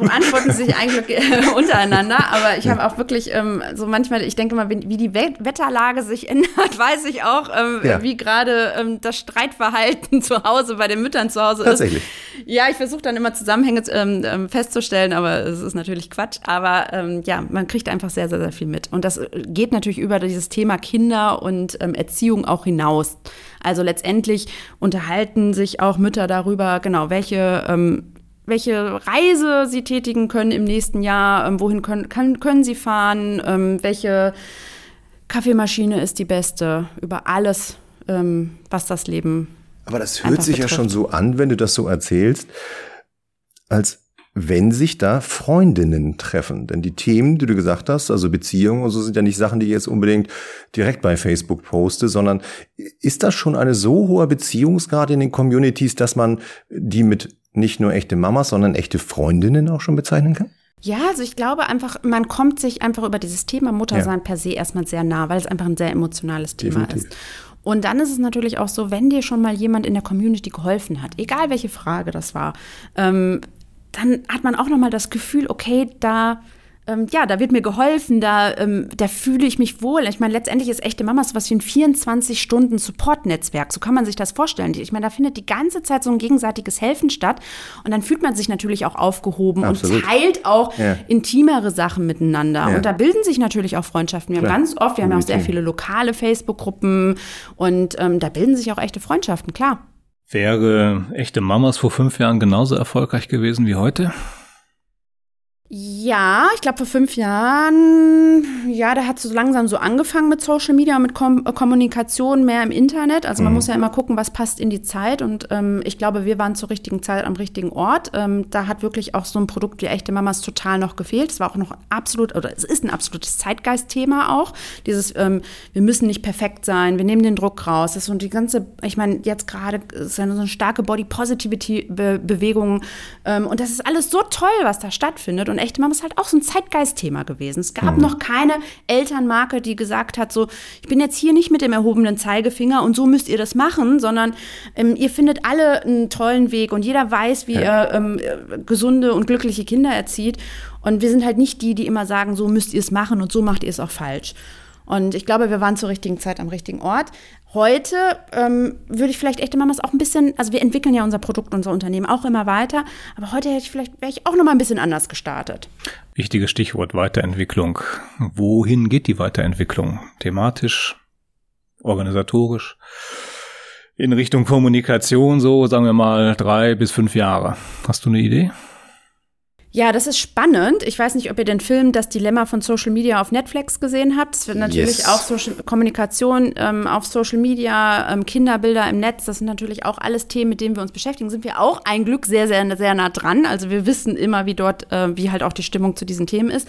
beantworten sich eigentlich äh, untereinander. Aber ich habe auch wirklich ähm, so manchmal, ich denke mal, wie die Wetterlage sich ändert, [laughs] weiß ich auch, ähm, ja. wie gerade ähm, das Streitverhalten zu Hause bei den Müttern zu Hause Tatsächlich. ist. Tatsächlich. Ja, ich versuche dann immer Zusammenhänge ähm, ähm, festzustellen aber es ist natürlich Quatsch. Aber ähm, ja, man kriegt einfach sehr, sehr, sehr viel mit. Und das geht natürlich über dieses Thema Kinder und ähm, Erziehung auch hinaus. Also letztendlich unterhalten sich auch Mütter darüber, genau, welche ähm, welche Reise sie tätigen können im nächsten Jahr, ähm, wohin können, kann, können sie fahren, ähm, welche Kaffeemaschine ist die beste, über alles, ähm, was das Leben. Aber das hört sich betrifft. ja schon so an, wenn du das so erzählst, als wenn sich da Freundinnen treffen. Denn die Themen, die du gesagt hast, also Beziehungen und so, sind ja nicht Sachen, die ich jetzt unbedingt direkt bei Facebook poste, sondern ist das schon eine so hohe Beziehungsgrad in den Communities, dass man die mit nicht nur echte Mamas, sondern echte Freundinnen auch schon bezeichnen kann? Ja, also ich glaube einfach, man kommt sich einfach über dieses Thema Muttersein ja. per se erstmal sehr nah, weil es einfach ein sehr emotionales Thema Definitiv. ist. Und dann ist es natürlich auch so, wenn dir schon mal jemand in der Community geholfen hat, egal welche Frage das war, ähm, dann hat man auch nochmal das Gefühl, okay, da ähm, ja, da wird mir geholfen, da, ähm, da fühle ich mich wohl. Ich meine, letztendlich ist echte Mama so was wie ein 24-Stunden-Support-Netzwerk. So kann man sich das vorstellen. Ich meine, da findet die ganze Zeit so ein gegenseitiges Helfen statt. Und dann fühlt man sich natürlich auch aufgehoben Absolut. und teilt auch ja. intimere Sachen miteinander. Ja. Und da bilden sich natürlich auch Freundschaften. Wir Klar. haben ganz oft, wir haben ja auch sehr viele lokale Facebook-Gruppen und ähm, da bilden sich auch echte Freundschaften, klar. Wäre echte Mamas vor fünf Jahren genauso erfolgreich gewesen wie heute? Ja, ich glaube vor fünf Jahren, ja, da hat es so langsam so angefangen mit Social Media und mit Kom äh, Kommunikation mehr im Internet. Also man mhm. muss ja immer gucken, was passt in die Zeit. Und ähm, ich glaube, wir waren zur richtigen Zeit am richtigen Ort. Ähm, da hat wirklich auch so ein Produkt wie echte Mamas total noch gefehlt. Es war auch noch absolut, oder es ist ein absolutes Zeitgeistthema auch. Dieses, ähm, wir müssen nicht perfekt sein, wir nehmen den Druck raus. Das ist so die ganze, ich meine, jetzt gerade ist ja so eine starke Body Positivity Bewegung. Ähm, und das ist alles so toll, was da stattfindet. Und und echte Mama ist halt auch so ein Zeitgeistthema gewesen. Es gab mhm. noch keine Elternmarke, die gesagt hat, so, ich bin jetzt hier nicht mit dem erhobenen Zeigefinger und so müsst ihr das machen, sondern ähm, ihr findet alle einen tollen Weg und jeder weiß, wie ja. er ähm, gesunde und glückliche Kinder erzieht. Und wir sind halt nicht die, die immer sagen, so müsst ihr es machen und so macht ihr es auch falsch. Und ich glaube, wir waren zur richtigen Zeit am richtigen Ort. Heute ähm, würde ich vielleicht echte Mamas auch ein bisschen, also wir entwickeln ja unser Produkt, unser Unternehmen auch immer weiter, aber heute hätte ich vielleicht, wäre ich auch noch mal ein bisschen anders gestartet. Wichtiges Stichwort Weiterentwicklung. Wohin geht die Weiterentwicklung? Thematisch, organisatorisch? In Richtung Kommunikation, so sagen wir mal drei bis fünf Jahre. Hast du eine Idee? Ja, das ist spannend. Ich weiß nicht, ob ihr den Film Das Dilemma von Social Media auf Netflix gesehen habt. Es wird natürlich yes. auch Social Kommunikation ähm, auf Social Media, ähm, Kinderbilder im Netz. Das sind natürlich auch alles Themen, mit denen wir uns beschäftigen. Sind wir auch ein Glück sehr, sehr, sehr nah dran. Also wir wissen immer, wie dort, äh, wie halt auch die Stimmung zu diesen Themen ist.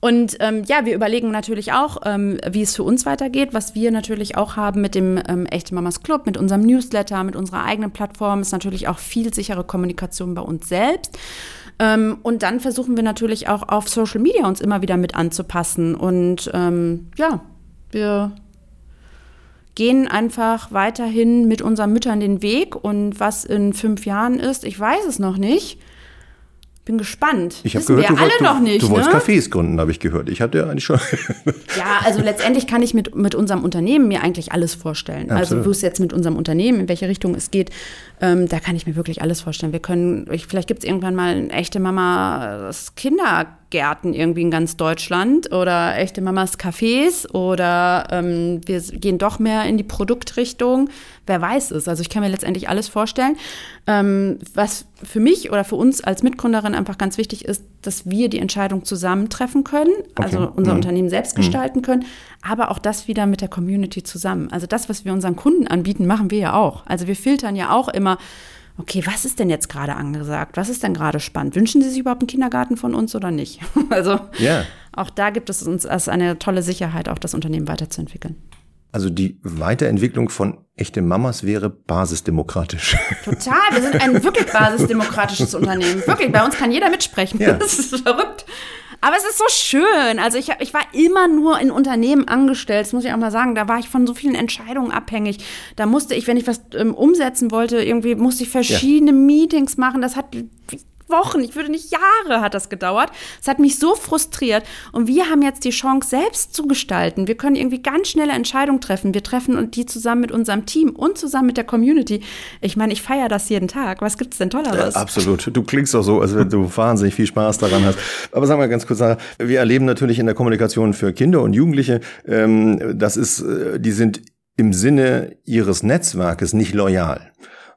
Und ähm, ja, wir überlegen natürlich auch, ähm, wie es für uns weitergeht, was wir natürlich auch haben mit dem ähm, Echte Mamas Club, mit unserem Newsletter, mit unserer eigenen Plattform, ist natürlich auch viel sichere Kommunikation bei uns selbst. Ähm, und dann versuchen wir natürlich auch auf Social Media uns immer wieder mit anzupassen. Und ähm, ja, wir gehen einfach weiterhin mit unseren Müttern den Weg. Und was in fünf Jahren ist, ich weiß es noch nicht. Bin gespannt. Ich habe gehört, wir du, alle du, noch nicht, du wolltest ne? Cafés gründen, habe ich gehört. Ich hatte ja eigentlich schon. [laughs] ja, also letztendlich kann ich mit, mit unserem Unternehmen mir eigentlich alles vorstellen. Also Absolut. Also wo es jetzt mit unserem Unternehmen, in welche Richtung es geht, ähm, da kann ich mir wirklich alles vorstellen. Wir können, vielleicht gibt es irgendwann mal eine echte Mama das Kindergärten irgendwie in ganz Deutschland oder echte Mamas Cafés oder ähm, wir gehen doch mehr in die Produktrichtung. Wer weiß es? Also ich kann mir letztendlich alles vorstellen. Ähm, was für mich oder für uns als Mitgründerin einfach ganz wichtig ist, dass wir die Entscheidung zusammen treffen können, okay. also unser mhm. Unternehmen selbst mhm. gestalten können, aber auch das wieder mit der Community zusammen. Also das, was wir unseren Kunden anbieten, machen wir ja auch. Also wir filtern ja auch immer, okay, was ist denn jetzt gerade angesagt? Was ist denn gerade spannend? Wünschen Sie sich überhaupt einen Kindergarten von uns oder nicht? [laughs] Also yeah. auch da gibt es uns als eine tolle Sicherheit, auch das Unternehmen weiterzuentwickeln. Also die Weiterentwicklung von echte Mamas wäre basisdemokratisch. [laughs] Total, wir sind ein wirklich basisdemokratisches Unternehmen. Wirklich, bei uns kann jeder mitsprechen. Ja. [laughs] Das ist verrückt. Aber es ist so schön. Also ich, ich war immer nur in Unternehmen angestellt, das muss ich auch mal sagen. Da war ich von so vielen Entscheidungen abhängig. Da musste ich, wenn ich was ähm, umsetzen wollte, irgendwie musste ich verschiedene ja. Meetings machen. Das hat Wochen, ich würde nicht Jahre hat das gedauert. Es hat mich so frustriert. Und wir haben jetzt die Chance, selbst zu gestalten. Wir können irgendwie ganz schnelle Entscheidungen treffen. Wir treffen die zusammen mit unserem Team und zusammen mit der Community. Ich meine, ich feiere das jeden Tag. Was gibt es denn Tolleres? Ja, absolut. Du klingst doch so, als wenn du [laughs] wahnsinnig viel Spaß daran hast. Aber sagen wir ganz kurz, wir erleben natürlich in der Kommunikation für Kinder und Jugendliche, ähm, das ist, äh, die sind im Sinne ihres Netzwerkes nicht loyal.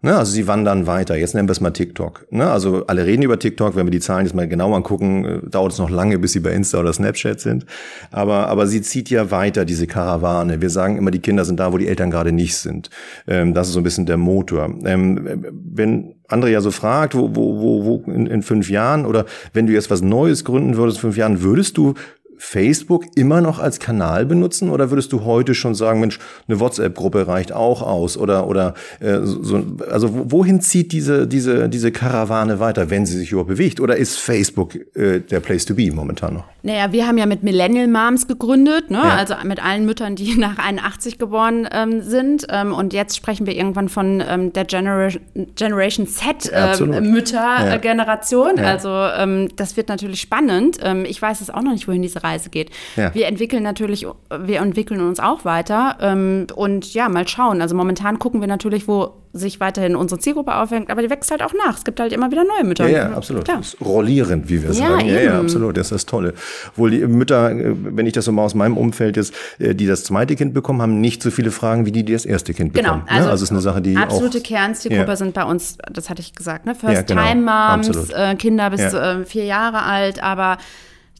Ne, also sie wandern weiter. Jetzt nennen wir es mal TikTok. Ne, also alle reden über TikTok. Wenn wir die Zahlen jetzt mal genau angucken, äh, dauert es noch lange, bis sie bei Insta oder Snapchat sind. Aber, aber sie zieht ja weiter, diese Karawane. Wir sagen immer, die Kinder sind da, wo die Eltern gerade nicht sind. Ähm, das ist so ein bisschen der Motor. Ähm, wenn andere ja so fragt, wo, wo, wo, wo in, in fünf Jahren oder wenn du jetzt was Neues gründen würdest, in fünf Jahren, würdest du Facebook immer noch als Kanal benutzen oder würdest du heute schon sagen, Mensch, eine WhatsApp-Gruppe reicht auch aus oder oder äh, so, also wohin zieht diese diese diese Karawane weiter, wenn sie sich überhaupt bewegt oder ist Facebook äh, der Place to be momentan noch? Naja, wir haben ja mit Millennial Moms gegründet, ne? Ja. also mit allen Müttern, die [laughs] nach 81 geboren ähm, sind ähm, und jetzt sprechen wir irgendwann von ähm, der Generation, Generation Z äh, Müttergeneration. Ja. Also ähm, das wird natürlich spannend. Ähm, ich weiß es auch noch nicht, wohin diese Reise geht. Ja. Wir entwickeln natürlich, wir entwickeln uns auch weiter ähm, und ja, mal schauen. Also momentan gucken wir natürlich, wo sich weiterhin unsere Zielgruppe aufhängt, aber die wächst halt auch nach. Es gibt halt immer wieder neue Mütter. Ja, ja absolut. Klar. rollierend, wie wir ja, sagen. Ja, ja, absolut. Das ist das Tolle. Wohl die Mütter, äh, wenn ich das so mal aus meinem Umfeld jetzt, äh, die das zweite Kind bekommen, haben nicht so viele Fragen wie die, die das erste Kind genau. bekommen. Genau. Also, also ist eine Sache, die absolute Kernzielgruppe ja. sind bei uns, das hatte ich gesagt, ne? First-Time-Moms, genau. äh, Kinder bis äh, vier Jahre alt, aber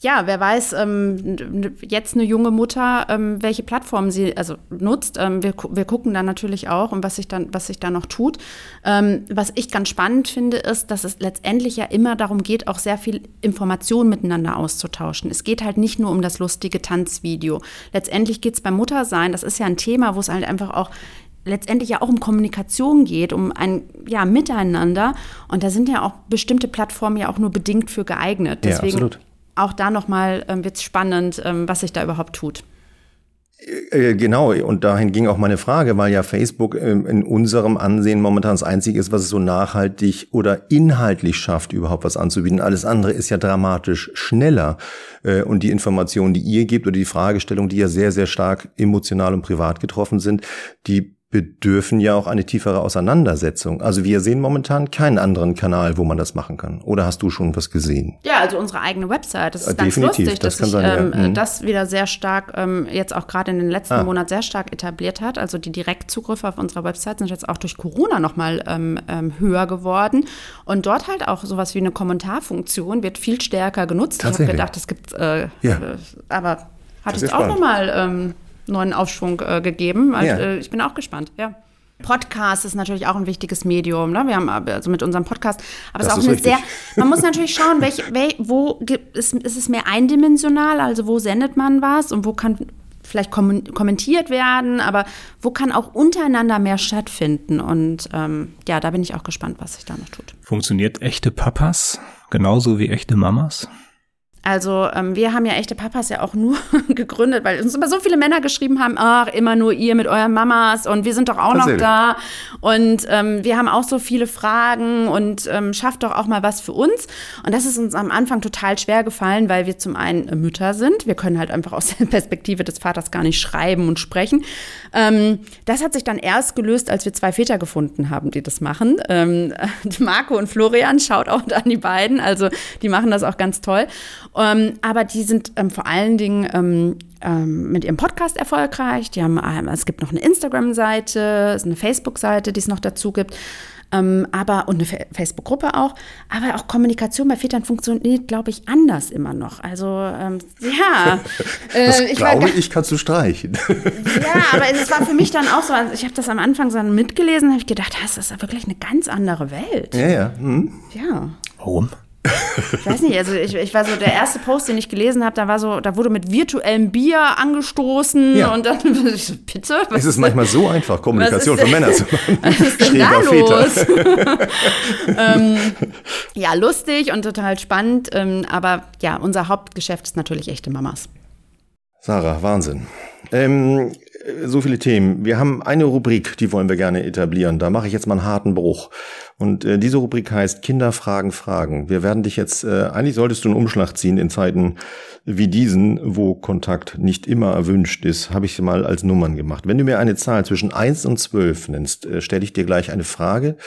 ja, wer weiß, ähm, jetzt eine junge Mutter, ähm, welche Plattform sie also nutzt. Ähm, wir, wir gucken dann natürlich auch und was sich dann, was sich da noch tut. Ähm, was ich ganz spannend finde, ist, dass es letztendlich ja immer darum geht, auch sehr viel Informationen miteinander auszutauschen. Es geht halt nicht nur um das lustige Tanzvideo. Letztendlich geht es beim Muttersein, das ist ja ein Thema, wo es halt einfach auch letztendlich ja auch um Kommunikation geht, um ein ja, Miteinander. Und da sind ja auch bestimmte Plattformen ja auch nur bedingt für geeignet. Deswegen ja, absolut auch da nochmal ähm, wird es spannend, ähm, was sich da überhaupt tut. Äh, äh, genau, und dahin ging auch meine Frage, weil ja Facebook ähm, in unserem Ansehen momentan das Einzige ist, was es so nachhaltig oder inhaltlich schafft, überhaupt was anzubieten. Alles andere ist ja dramatisch schneller. Äh, und die Informationen, die ihr gebt oder die Fragestellungen, die ja sehr, sehr stark emotional und privat getroffen sind, die bedürfen ja auch eine tiefere Auseinandersetzung. Also wir sehen momentan keinen anderen Kanal, wo man das machen kann. Oder hast du schon was gesehen? Ja, also unsere eigene Website. Das ist äh, ganz lustig, das dass sich ähm, ja. mhm. das wieder sehr stark, ähm, jetzt auch gerade in den letzten ah. Monaten sehr stark etabliert hat. Also die Direktzugriffe auf unserer Website sind jetzt auch durch Corona nochmal ähm, ähm, höher geworden. Und dort halt auch sowas wie eine Kommentarfunktion wird viel stärker genutzt. Ich habe gedacht, es gibt, äh, ja. äh, aber hat es auch nochmal ähm, neuen Aufschwung äh, gegeben. Also, ja. äh, ich bin auch gespannt, ja. Podcast ist natürlich auch ein wichtiges Medium. Ne? Wir haben also mit unserem Podcast, aber es ist auch ist eine richtig. sehr. Man muss natürlich schauen, welch, welch, wo gibt, ist, ist es mehr eindimensional, also wo sendet man was und wo kann vielleicht kommentiert werden, aber wo kann auch untereinander mehr stattfinden? Und ähm, ja, da bin ich auch gespannt, was sich da noch tut. Funktioniert echte Papas genauso wie echte Mamas? Also ähm, wir haben ja echte Papas ja auch nur [laughs] gegründet, weil uns immer so viele Männer geschrieben haben, ach, immer nur ihr mit euren Mamas und wir sind doch auch noch da. Und ähm, wir haben auch so viele Fragen und ähm, schafft doch auch mal was für uns. Und das ist uns am Anfang total schwer gefallen, weil wir zum einen Mütter sind. Wir können halt einfach aus [laughs] der Perspektive des Vaters gar nicht schreiben und sprechen. Ähm, das hat sich dann erst gelöst, als wir zwei Väter gefunden haben, die das machen. Ähm, [laughs] Marco und Florian, schaut auch an die beiden. Also die machen das auch ganz toll. Ähm, aber die sind ähm, vor allen Dingen ähm, ähm mit ihrem Podcast erfolgreich. Die haben, ähm, es gibt noch eine Instagram-Seite, eine Facebook-Seite, die es noch dazu gibt. Ähm, aber und eine Facebook-Gruppe auch. Aber auch Kommunikation bei Vätern funktioniert, glaube ich, anders immer noch. Also ja, [laughs] äh, das ich glaube ich, kannst du streichen. [laughs] ja, aber es war für mich dann auch so. Also ich habe das am Anfang so mitgelesen, habe ich gedacht, das ist ja wirklich eine ganz andere Welt. Ja, ja. Hm. Ja. Warum? Ich weiß nicht, also ich, ich war so, der erste Post, den ich gelesen habe, da war so, da wurde mit virtuellem Bier angestoßen ja. und dann, [laughs] bitte? Es ist manchmal so einfach, Kommunikation für Männer zu [laughs] machen. Was ist denn da los? [laughs] ähm, ja, lustig und total spannend, ähm, aber ja, unser Hauptgeschäft ist natürlich echte Mamas. Sarah, Wahnsinn. Ähm, so viele Themen. Wir haben eine Rubrik, die wollen wir gerne etablieren. Da mache ich jetzt mal einen harten Bruch. Und äh, diese Rubrik heißt Kinder fragen Fragen. Wir werden dich jetzt, äh, eigentlich solltest du einen Umschlag ziehen in Zeiten wie diesen, wo Kontakt nicht immer erwünscht ist, habe ich mal als Nummern gemacht. Wenn du mir eine Zahl zwischen eins und zwölf nennst, äh, stelle ich dir gleich eine Frage,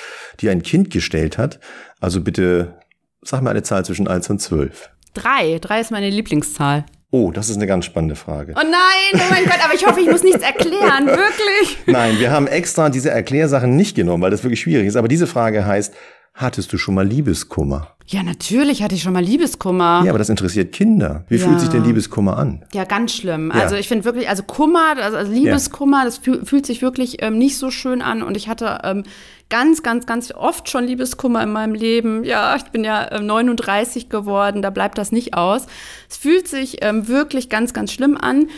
die ein Kind gestellt hat. Also bitte sag mir eine Zahl zwischen eins und zwölf. Drei. Drei ist meine Lieblingszahl. Oh, das ist eine ganz spannende Frage. Oh nein, oh mein Gott, aber ich hoffe, ich muss nichts erklären, [laughs] wirklich. Nein, wir haben extra diese Erklärsachen nicht genommen, weil das wirklich schwierig ist. Aber diese Frage heißt, Hattest du schon mal Liebeskummer? Ja, natürlich hatte ich schon mal Liebeskummer. Ja, aber das interessiert Kinder. Wie Ja. fühlt sich denn Liebeskummer an? Ja, ganz schlimm. Ja. Also ich finde wirklich, also Kummer, also also Liebeskummer, das fühl, fühlt sich wirklich ähm, nicht so schön an. Und ich hatte ähm, ganz, ganz, ganz oft schon Liebeskummer in meinem Leben. Ja, ich bin ja ähm, 39 geworden, da bleibt das nicht aus. Es fühlt sich ähm, wirklich ganz, ganz schlimm an.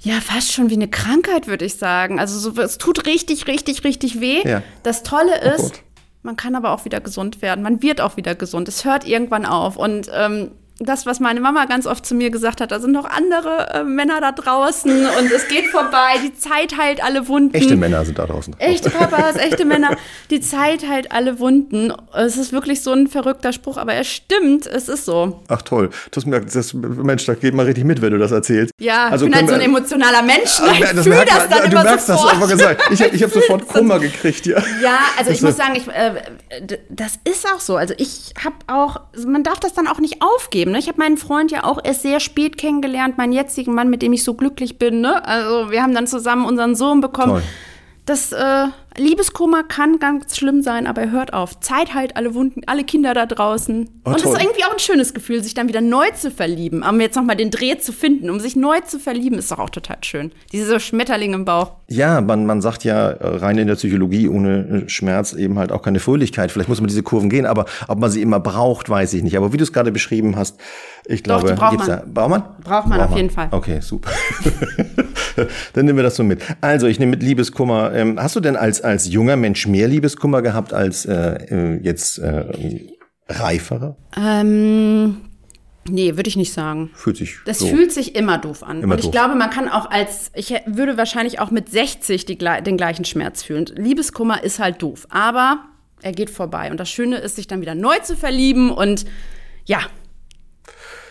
Ja, fast schon wie eine Krankheit, würde ich sagen. Also so, es tut richtig, richtig, richtig weh. Ja. Das Tolle Oh ist, Gott. man kann aber auch wieder gesund werden. Man wird auch wieder gesund. Es hört irgendwann auf. Und ähm, das, was meine Mama ganz oft zu mir gesagt hat, da sind noch andere äh, Männer da draußen und es geht vorbei. Die Zeit heilt alle Wunden. Echte Männer sind da draußen. Echte Papas, echte Männer. Die Zeit heilt alle Wunden. Es ist wirklich so ein verrückter Spruch, aber er stimmt. Es ist so. Ach toll. Das, merkt- das, Mensch, da geht mal richtig mit, wenn du das erzählst. Ja, Also ich bin halt so ein emotionaler Mensch. Ne? Ah, Ich das fühle das dann Du immer merkst [laughs] sofort. das aber gesagt. Ich habe ich hab sofort Kummer gekriegt, ja. Ja, also ich Das muss sagen, ich, äh, das ist auch so. Also ich habe auch, also man darf das dann auch nicht aufgeben. Ne? Ich habe meinen Freund ja auch erst sehr spät kennengelernt, meinen jetzigen Mann, mit dem ich so glücklich bin. Ne? Also wir haben dann zusammen unseren Sohn bekommen. Toll. Das äh, Liebeskummer kann ganz schlimm sein, aber er hört auf. Zeit heilt alle Wunden, alle Kinder da draußen. Oh, Und es ist irgendwie auch ein schönes Gefühl, sich dann wieder neu zu verlieben. Um jetzt nochmal den Dreh zu finden, um sich neu zu verlieben, ist doch auch total schön. Diese Schmetterlinge im Bauch. Ja, man, man sagt ja äh, rein in der Psychologie, ohne äh, Schmerz eben halt auch keine Fröhlichkeit. Vielleicht muss man diese Kurven gehen, aber ob man sie immer braucht, weiß ich nicht. Aber wie du es gerade beschrieben hast, ich Doch, glaube, die braucht gibt's man. Da, braucht man? Braucht man auf jeden Fall. Okay, super. [laughs] Dann nehmen wir das so mit. Also, ich nehme mit Liebeskummer. Ähm, hast du denn als, als junger Mensch mehr Liebeskummer gehabt als äh, äh, jetzt äh, reiferer? Ähm, nee, würde ich nicht sagen. Fühlt sich Das so. fühlt sich immer doof an. Immer und ich doof. glaube, man kann auch als, ich würde wahrscheinlich auch mit 60 die, den gleichen Schmerz fühlen. Liebeskummer ist halt doof, aber er geht vorbei. Und das Schöne ist, sich dann wieder neu zu verlieben und ja,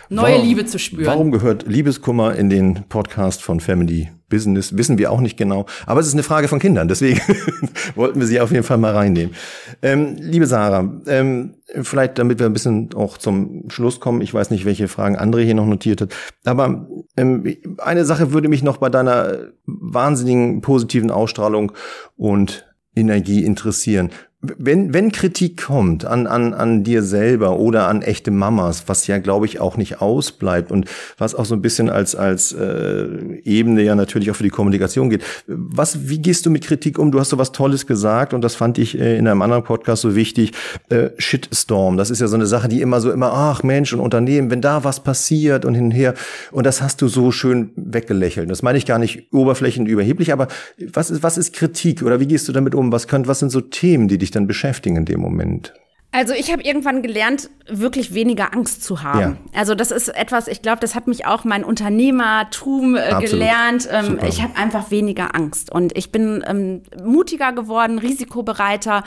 neue Warum- Liebe zu spüren. Warum gehört Liebeskummer in den Podcast von Family Business? Wissen wir auch nicht genau. Aber es ist eine Frage von Kindern, deswegen [laughs] wollten wir sie auf jeden Fall mal reinnehmen. Ähm, liebe Sarah, ähm, vielleicht damit wir ein bisschen auch zum Schluss kommen, ich weiß nicht, welche Fragen andere hier noch notiert hat, aber ähm, eine Sache würde mich noch bei deiner wahnsinnigen positiven Ausstrahlung und Energie interessieren. Wenn, wenn Kritik kommt an, an, an dir selber oder an echte Mamas, was ja, glaube ich, auch nicht ausbleibt und was auch so ein bisschen als, als äh, Ebene ja natürlich auch für die Kommunikation geht. Was, wie gehst du mit Kritik um? Du hast so was Tolles gesagt und das fand ich äh, in einem anderen Podcast so wichtig. Äh, Shitstorm, das ist ja so eine Sache, die immer so immer, ach Mensch und Unternehmen, wenn da was passiert und hin und her. Und das hast du so schön weggelächelt. Das meine ich gar nicht oberflächend überheblich, aber was ist, was ist Kritik oder wie gehst du damit um? Was könnt, was sind so Themen, die dich dann beschäftigen in dem Moment? Also ich habe irgendwann gelernt, wirklich weniger Angst zu haben. Ja. Also das ist etwas, ich glaube, das hat mich auch mein Unternehmertum äh, gelernt. Ähm, ich habe einfach weniger Angst und ich bin ähm, mutiger geworden, risikobereiter.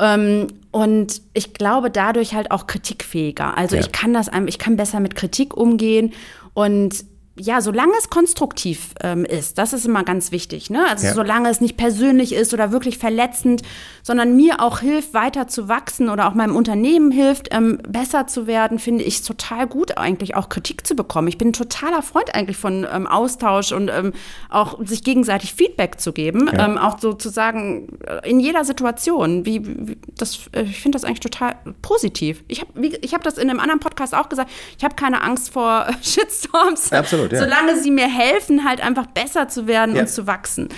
Ähm, und ich glaube dadurch halt auch kritikfähiger. Also Ja. ich kann das, einem- ich kann besser mit Kritik umgehen und ja, solange es konstruktiv ähm, ist, das ist immer ganz wichtig. Ne? Also Ja. solange es nicht persönlich ist oder wirklich verletzend, sondern mir auch hilft, weiter zu wachsen oder auch meinem Unternehmen hilft, ähm, besser zu werden, finde ich es total gut, eigentlich auch Kritik zu bekommen. Ich bin ein totaler Freund eigentlich von ähm, Austausch und ähm, auch sich gegenseitig Feedback zu geben, Ja. ähm, auch sozusagen äh, in jeder Situation. Wie, wie das, äh, ich finde das eigentlich total positiv. Ich habe ich hab das in einem anderen Podcast auch gesagt. Ich habe keine Angst vor [laughs] Shitstorms. Absolut, ja. Solange sie mir helfen, halt einfach besser zu werden Ja. und zu wachsen.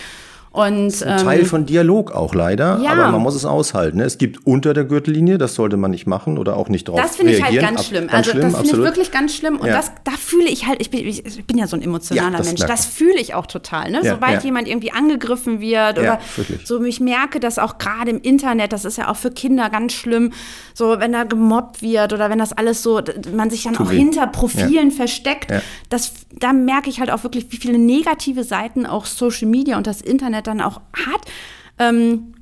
Und ähm, Teil von Dialog auch leider, ja. aber man muss es aushalten. Ne? Es gibt unter der Gürtellinie, das sollte man nicht machen oder auch nicht drauf das finde ich halt ganz Ab- schlimm. Ganz also schlimm, das finde ich wirklich ganz schlimm. Und Ja. das, da fühle ich halt, ich bin, ich, bin ja so ein emotionaler Ja, das Mensch. Das fühle ich auch total. Ne? Sobald jemand irgendwie angegriffen wird oder so, ich merke das auch gerade im Internet, das ist ja auch für Kinder ganz schlimm, so wenn da gemobbt wird oder wenn das alles so, man sich dann Tut auch weh. hinter Profilen versteckt. Das, da merke ich halt auch wirklich, wie viele negative Seiten auch Social Media und das Internet dann auch hat. Ähm,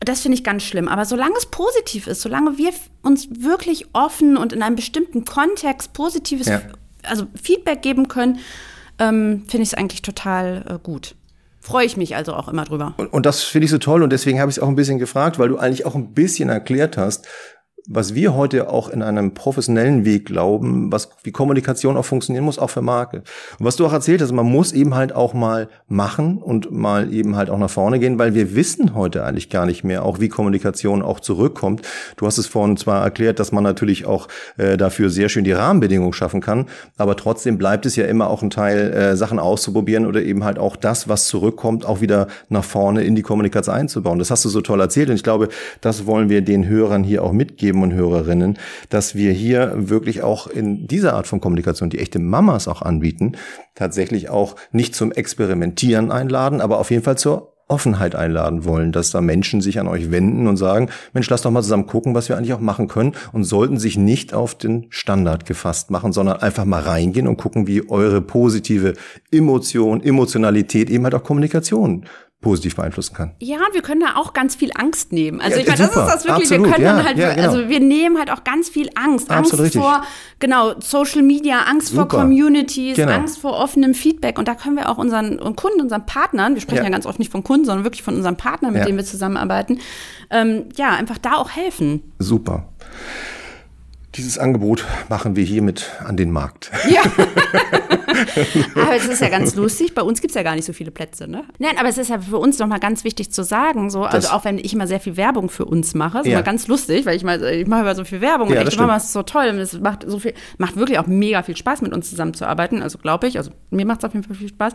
das finde ich ganz schlimm. Aber solange es positiv ist, solange wir uns wirklich offen und in einem bestimmten Kontext positives Ja. also Feedback geben können, ähm, finde ich es eigentlich total äh, gut. Freue ich mich also auch immer drüber. Und, und das finde ich so toll und deswegen habe ich es auch ein bisschen gefragt, weil du eigentlich auch ein bisschen erklärt hast, was wir heute auch in einem professionellen Weg glauben, was wie Kommunikation auch funktionieren muss, auch für Marke. Und was du auch erzählt hast, man muss eben halt auch mal machen und mal eben halt auch nach vorne gehen, weil wir wissen heute eigentlich gar nicht mehr, auch wie Kommunikation auch zurückkommt. Du hast es vorhin zwar erklärt, dass man natürlich auch äh, dafür sehr schön die Rahmenbedingungen schaffen kann, aber trotzdem bleibt es ja immer auch ein Teil, äh, Sachen auszuprobieren oder eben halt auch das, was zurückkommt, auch wieder nach vorne in die Kommunikation einzubauen. Das hast du so toll erzählt und ich glaube, das wollen wir den Hörern hier auch mitgeben und Hörerinnen, dass wir hier wirklich auch in dieser Art von Kommunikation, die echte Mamas auch anbieten, tatsächlich auch nicht zum Experimentieren einladen, aber auf jeden Fall zur Offenheit einladen wollen, dass da Menschen sich an euch wenden und sagen, Mensch, lass doch mal zusammen gucken, was wir eigentlich auch machen können und sollten sich nicht auf den Standard gefasst machen, sondern einfach mal reingehen und gucken, wie eure positive Emotion, Emotionalität, eben halt auch Kommunikation positiv beeinflussen kann. Ja, wir können da auch ganz viel Angst nehmen. Also ja, ich meine, das ist das wirklich, Absolut. wir können ja, dann halt, ja, genau. also wir nehmen halt auch ganz viel Angst. Angst Absolut vor, richtig. genau, Social Media, Angst super. vor Communities, genau. Angst vor offenem Feedback. Und da können wir auch unseren Kunden, unseren Partnern, wir sprechen ja, ganz oft nicht von Kunden, sondern wirklich von unseren Partnern, mit denen wir zusammenarbeiten, ähm, ja, einfach da auch helfen. Super. Dieses Angebot machen wir hiermit an den Markt. Ja. [laughs] aber es ist ja ganz lustig. Bei uns gibt es ja gar nicht so viele Plätze, ne? Nein, aber es ist ja für uns nochmal ganz wichtig zu sagen, so, also auch wenn ich immer sehr viel Werbung für uns mache, ist ja. immer ganz lustig, weil ich mal, ich mache immer so viel Werbung ja, und echt, Mama, ist so toll und es macht so viel, macht wirklich auch mega viel Spaß, mit uns zusammenzuarbeiten. Also glaube ich, also mir macht es auf jeden Fall viel Spaß.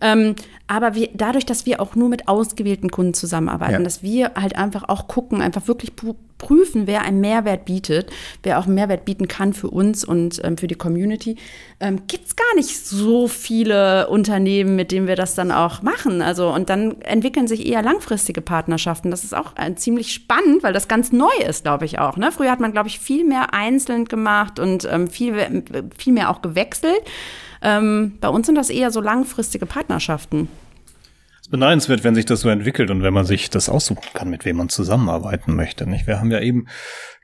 Ähm, aber wir, dadurch, dass wir auch nur mit ausgewählten Kunden zusammenarbeiten, ja. dass wir halt einfach auch gucken, einfach wirklich prüfen, wer einen Mehrwert bietet, wer auch einen Mehrwert bieten kann für uns und ähm, für die Community, ähm, gibt es gar nicht so viele Unternehmen, mit denen wir das dann auch machen. Also, und dann entwickeln sich eher langfristige Partnerschaften. Das ist auch äh, ziemlich spannend, weil das ganz neu ist, glaube ich auch. Ne? Früher hat man, glaube ich, viel mehr einzeln gemacht und ähm, viel, viel mehr auch gewechselt. Ähm, bei uns sind das eher so langfristige Partnerschaften. Ist beneidenswert, wenn sich das so entwickelt und wenn man sich das aussuchen kann, mit wem man zusammenarbeiten möchte. Nicht? Wir haben ja eben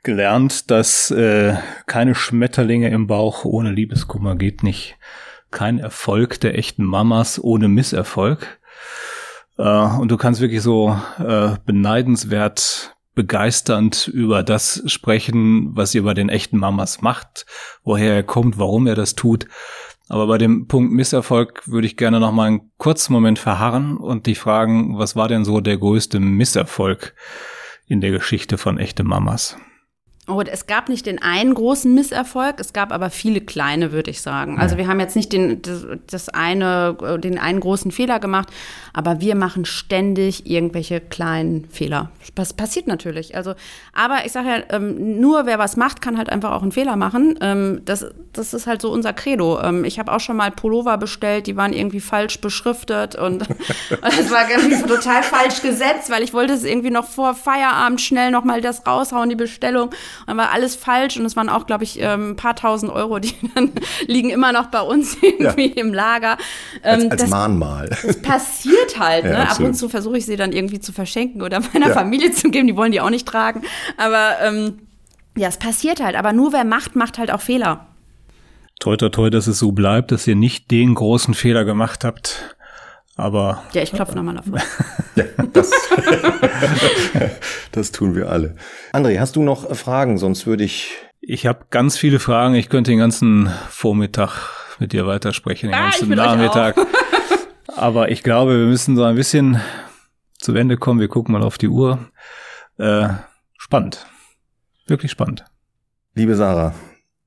gelernt, dass äh, keine Schmetterlinge im Bauch ohne Liebeskummer geht nicht. Kein Erfolg der echten Mamas ohne Misserfolg. Äh, und du kannst wirklich so äh, beneidenswert begeisternd über das sprechen, was ihr bei den echten Mamas macht, woher er kommt, warum er das tut. Aber bei dem Punkt Misserfolg würde ich gerne noch mal einen kurzen Moment verharren und dich fragen, was war denn so der größte Misserfolg in der Geschichte von echte Mamas? Oh, es gab nicht den einen großen Misserfolg, es gab aber viele kleine, würde ich sagen. Also wir haben jetzt nicht den, das, das, eine, den einen großen Fehler gemacht, aber wir machen ständig irgendwelche kleinen Fehler. Das passiert natürlich. Also, aber ich sage ja, ähm, nur wer was macht, kann halt einfach auch einen Fehler machen. Ähm, das, das ist halt so unser Credo. Ähm, ich habe auch schon mal Pullover bestellt, die waren irgendwie falsch beschriftet und [laughs] es war irgendwie total falsch gesetzt, weil ich wollte es irgendwie noch vor Feierabend schnell noch mal das raushauen, die Bestellung dann war alles falsch und es waren auch, glaube ich, ähm, ein paar tausend Euro, die [laughs] dann liegen immer noch bei uns irgendwie ja. im Lager. Ähm, als, als das, Mahnmal. Das passiert halt. [laughs] Ja, ne? Ab und zu versuche ich sie dann irgendwie zu verschenken oder meiner ja. Familie zu geben. Die wollen die auch nicht tragen. Aber ähm, ja, es passiert halt. Aber nur wer macht, macht halt auch Fehler. Toi, toi, toi, dass es so bleibt, dass ihr nicht den großen Fehler gemacht habt. Aber. Ja, ich klopfe nochmal davor. [laughs] ja, das, [laughs] das tun wir alle. André, hast du noch Fragen? Sonst würde ich. Ich habe ganz viele Fragen. Ich könnte den ganzen Vormittag mit dir weitersprechen, den ah, ganzen Nachmittag. [laughs] Aber ich glaube, wir müssen so ein bisschen zu Ende kommen. Wir gucken mal auf die Uhr. Äh, spannend. Wirklich spannend. Liebe Sarah,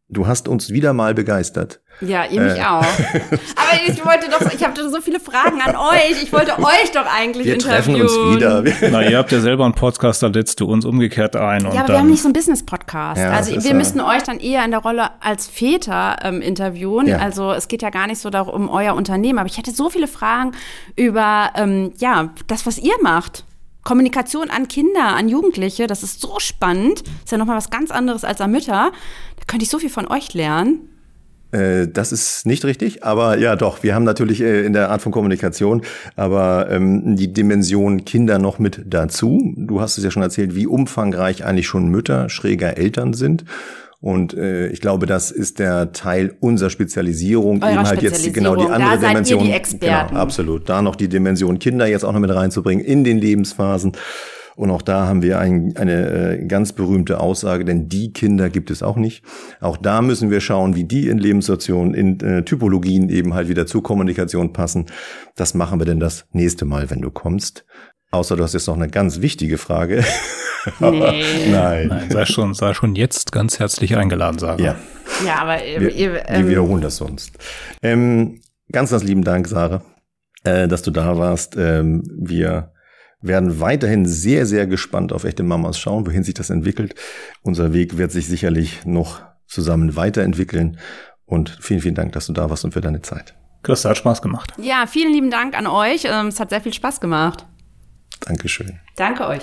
du hast uns wieder mal begeistert. Ja, ihr mich äh. auch. [laughs] Aber ich wollte doch, ich habe so viele Fragen an euch. Ich wollte euch doch eigentlich wir interviewen. Wir treffen uns wieder. Na, ihr habt ja selber einen Podcast, da lädst du uns umgekehrt ein. ja, aber wir haben nicht so einen Business-Podcast. Ja, also wir müssten euch dann eher in der Rolle als Väter ähm, interviewen. Ja. Also es geht ja gar nicht so darum, um euer Unternehmen. Aber ich hätte so viele Fragen über, ähm, ja, das, was ihr macht. Kommunikation an Kinder, an Jugendliche, das ist so spannend. Ist ja nochmal was ganz anderes als an Mütter. Da könnte ich so viel von euch lernen. Äh, das ist nicht richtig, aber ja doch, wir haben natürlich äh, in der Art von Kommunikation aber ähm, die Dimension Kinder noch mit dazu. Du hast es ja schon erzählt, wie umfangreich eigentlich schon Mütter schräger Eltern sind. Und äh, ich glaube, das ist der Teil unserer Spezialisierung, Eurer eben halt jetzt genau die andere da Dimension. Seid ihr die Experten. Genau, absolut. Da noch die Dimension Kinder jetzt auch noch mit reinzubringen in den Lebensphasen. Und auch da haben wir ein, eine äh, ganz berühmte Aussage, denn die Kinder gibt es auch nicht. Auch da müssen wir schauen, wie die in Lebenssituationen, in äh, Typologien eben halt wieder zur Kommunikation passen. Das machen wir denn das nächste Mal, wenn du kommst. Außer du hast jetzt noch eine ganz wichtige Frage. [laughs] Nee. Nein. Nein. Sei schon, sei schon jetzt ganz herzlich eingeladen, Sarah. Ja. Ja, aber wir, ihr, ähm, wir wiederholen das sonst. Ähm, ganz, ganz lieben Dank, Sarah, äh, dass du da warst. Ähm, wir werden weiterhin sehr, sehr gespannt auf echte Mamas schauen, wohin sich das entwickelt. Unser Weg wird sich sicherlich noch zusammen weiterentwickeln. Und vielen, vielen Dank, dass du da warst und für deine Zeit. Christa, hat Spaß gemacht. Ja, vielen lieben Dank an euch. Ähm, es hat sehr viel Spaß gemacht. Dankeschön. Danke euch.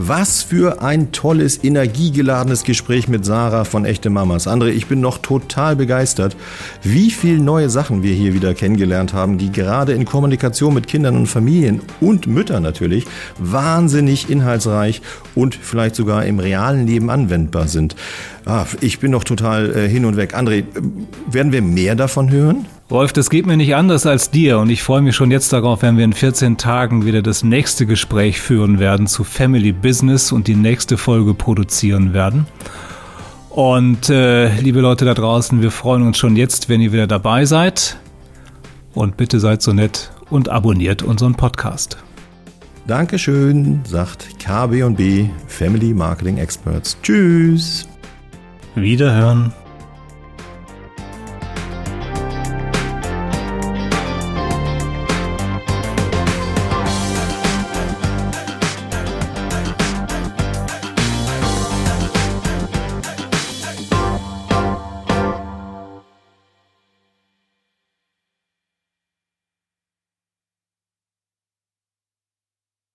Was für ein tolles, energiegeladenes Gespräch mit Sarah von Echte Mamas. André, ich bin noch total begeistert, wie viel neue Sachen wir hier wieder kennengelernt haben, die gerade in Kommunikation mit Kindern und Familien und Müttern natürlich wahnsinnig inhaltsreich und vielleicht sogar im realen Leben anwendbar sind. Ah, ich bin noch total äh, hin und weg. André, werden wir mehr davon hören? Rolf, das geht mir nicht anders als dir und ich freue mich schon jetzt darauf, wenn wir in 14 Tagen wieder das nächste Gespräch führen werden zu Family Business und die nächste Folge produzieren werden. Und äh, liebe Leute da draußen, wir freuen uns schon jetzt, wenn ihr wieder dabei seid. Und bitte seid so nett und abonniert unseren Podcast. Dankeschön, sagt KB&B Family Marketing Experts. Tschüss. Wiederhören.